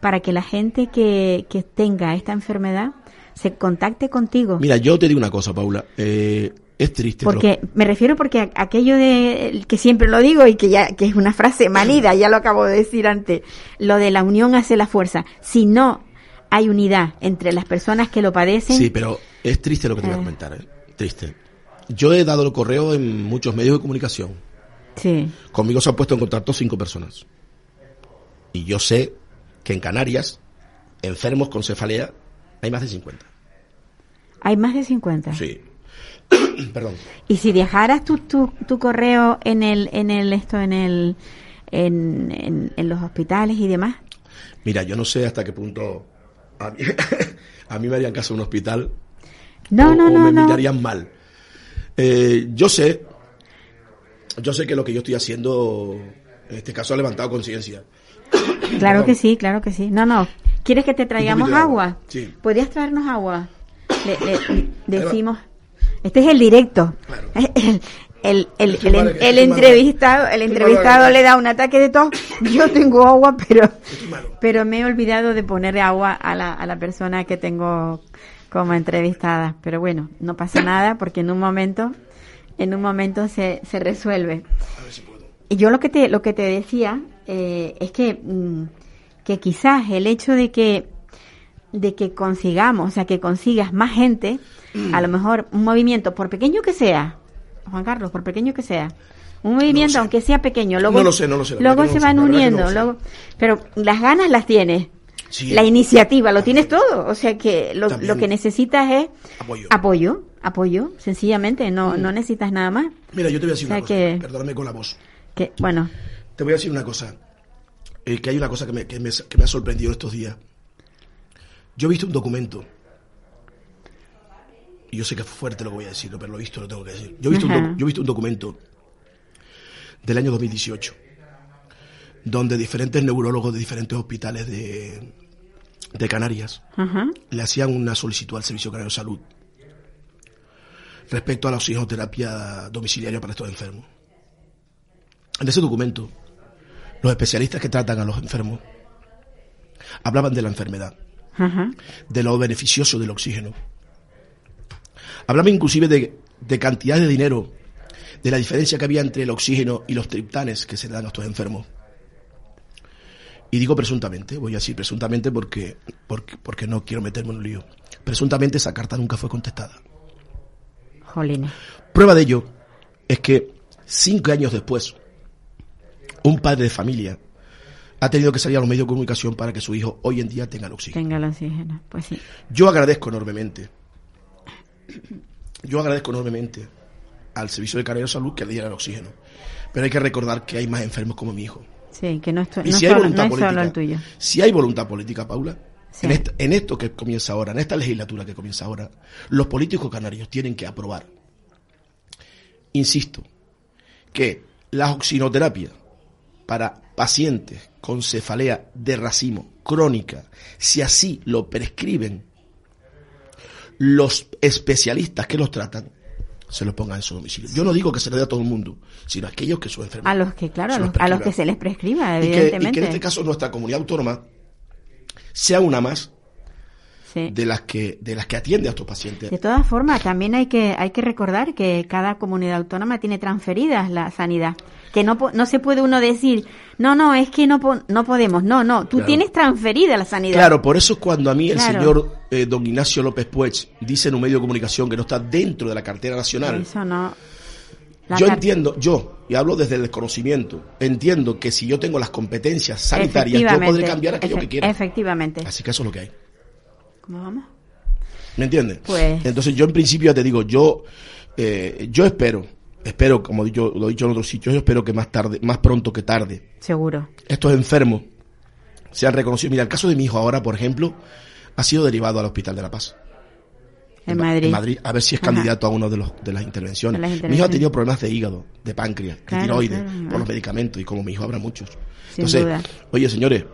para que la gente que, que tenga esta enfermedad se contacte contigo. Mira, yo te digo una cosa, Paula. Eh, es triste. Porque me refiero porque aquello de que siempre lo digo y que ya que es una frase manida, ya lo acabo de decir antes, lo de la unión hace la fuerza. Si no hay unidad entre las personas que lo padecen. Sí, pero es triste lo que te voy a eh. comentar, ¿eh? triste. Yo he dado el correo en muchos medios de comunicación. Sí. Conmigo se han puesto en contacto cinco personas. Y yo sé que en Canarias, enfermos con cefalea, hay más de 50. Hay más de 50. Sí. Perdón. Y si dejaras tu, tu, tu, correo en el, en el, esto, en el, en, en, los hospitales y demás. Mira, yo no sé hasta qué punto a mí, a mí me harían caso un hospital. No, o, no, no. O me no. mirarían mal. Eh, yo sé, yo sé que lo que yo estoy haciendo, en este caso, ha levantado conciencia. Claro que sí, claro que sí. No, no. ¿Quieres que te traigamos agua? agua? Sí. ¿Podrías traernos agua? Le, le, decimos. Este es el directo. Claro. El, el, el, el, el entrevistado, el entrevistado le da un ataque de tos. Yo tengo agua, pero, pero me he olvidado de poner agua a la, a la persona que tengo como entrevistada. Pero bueno, no pasa nada porque en un momento, en un momento se, se resuelve. Y yo lo que te, lo que te decía eh, es que, mm, que quizás el hecho de que, de que consigamos, o sea, que consigas más gente, a lo mejor un movimiento, por pequeño que sea, Juan Carlos, por pequeño que sea, un movimiento, no aunque sea pequeño, luego, no lo sé, no lo sé, luego se van uniendo, luego, pero las ganas las tienes. Sí. La iniciativa, lo tienes todo. O sea que lo, lo que necesitas es Apoyo. apoyo, apoyo, sencillamente, no, no necesitas nada más. Mira, yo te voy a decir O sea una cosa, que- perdóname con la voz. Que, bueno, Te voy a decir una cosa. eh, que hay una cosa que me, que, me, que me ha sorprendido estos días. Yo he visto un documento. Y yo sé que es fuerte lo que voy a decir, pero lo he visto, lo tengo que decir. Yo he visto, un, Ajá. docu- yo he visto un documento del año 2018, donde diferentes neurólogos de diferentes hospitales de, de Canarias ajá, le hacían una solicitud al Servicio Canario de Salud respecto a la oxigenoterapia domiciliaria para estos enfermos. En ese documento, los especialistas que tratan a los enfermos hablaban de la enfermedad, de lo beneficioso del oxígeno. Hablaban inclusive de, de cantidad de dinero, de la diferencia que había entre el oxígeno y los triptanes que se le dan a estos enfermos. Y digo presuntamente, voy a decir presuntamente porque, porque, porque no quiero meterme en un lío. Presuntamente esa carta nunca fue contestada. jolines. Prueba de ello es que cinco años después, un padre de familia ha tenido que salir a los medios de comunicación para que su hijo hoy en día tenga el oxígeno. Tenga el oxígeno. Pues sí. Yo agradezco enormemente, yo agradezco enormemente al Servicio de Canario de Salud que le diera el oxígeno. Pero hay que recordar que hay más enfermos como mi hijo. Sí, que no, es, tu- Y no si hay solo, voluntad no solo el política, tuyo. si hay voluntad política, Paula, Sí. en, esta- en esto que comienza ahora, en esta legislatura que comienza ahora, los políticos canarios tienen que aprobar, insisto, que la oxinoterapia para pacientes con cefalea de racimo crónica, si así lo prescriben los especialistas que los tratan, se lo pongan en su domicilio. Yo no digo que se le dé a todo el mundo, sino a aquellos que son enfermos. A los que, claro, a los, los a los que se les prescriba, Y que, y evidentemente. que en este caso nuestra comunidad autónoma sea una más Sí. de las que de las que atiende a estos pacientes. De todas formas, también hay que hay que recordar que cada comunidad autónoma tiene transferidas la sanidad. Que no no se puede uno decir, no, no, es que no po- no podemos. No, no, tú Claro. tienes transferida la sanidad. Claro, por eso es cuando a mí el señor eh, don Ignacio López Puech dice en un medio de comunicación que no está dentro de la cartera nacional. Eso no. La Yo entiendo, yo, y hablo desde el desconocimiento, entiendo que si yo tengo las competencias sanitarias, yo podré cambiar aquello que quiera. Efectivamente. Así que eso es lo que hay. ¿Cómo vamos? ¿Me entiendes? Pues- Entonces yo en principio ya te digo, yo, eh, yo espero, espero, como yo lo he dicho en otros sitios, yo espero que más tarde, más pronto que tarde, Seguro. estos enfermos sean reconocidos. Mira, el caso de mi hijo ahora, por ejemplo, ha sido derivado al Hospital de la Paz. En Ma- Madrid. a ver si es Ajá. candidato a una de, los, de las intervenciones. Mi hijo ha tenido problemas de hígado, de páncreas, Claro, de tiroides, claro, por los medicamentos, y como mi hijo habrá muchos. Sin Entonces, duda. oye, señores,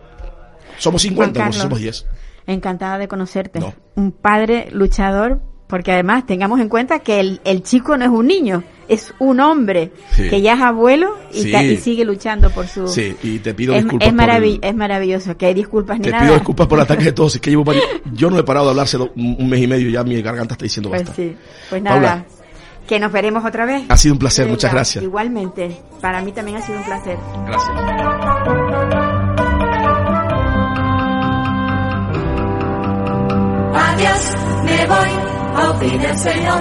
somos 50, Juan no somos Carlos. 10. Encantada de conocerte. No. Un padre luchador, porque además tengamos en cuenta que el, el chico no es un niño, es un hombre Sí. que ya es abuelo y, Sí. ca- y sigue luchando por su... Sí, y te pido es, disculpas es, por maravi- el- es maravilloso, que hay disculpas ni Te nada. pido disculpas por el ataque de tos, es que llevo varios- yo no he parado de hablarse do- un un mes y medio ya mi garganta está diciendo Pues basta. sí, pues nada. Paula. Que nos veremos otra vez. Ha sido un placer, muchas gracias. Igualmente, para mí también ha sido un placer. Gracias. Adiós, me voy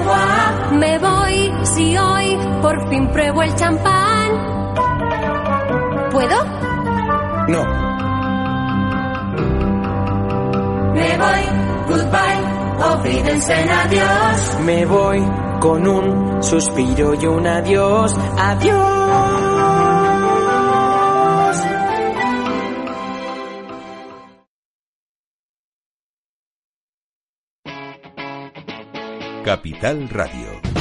Juan. Me voy si hoy por fin pruebo el champán. ¿Puedo? No. Me voy, goodbye, olvídense en adiós. Me voy con un suspiro y un adiós, adiós. Capital Radio.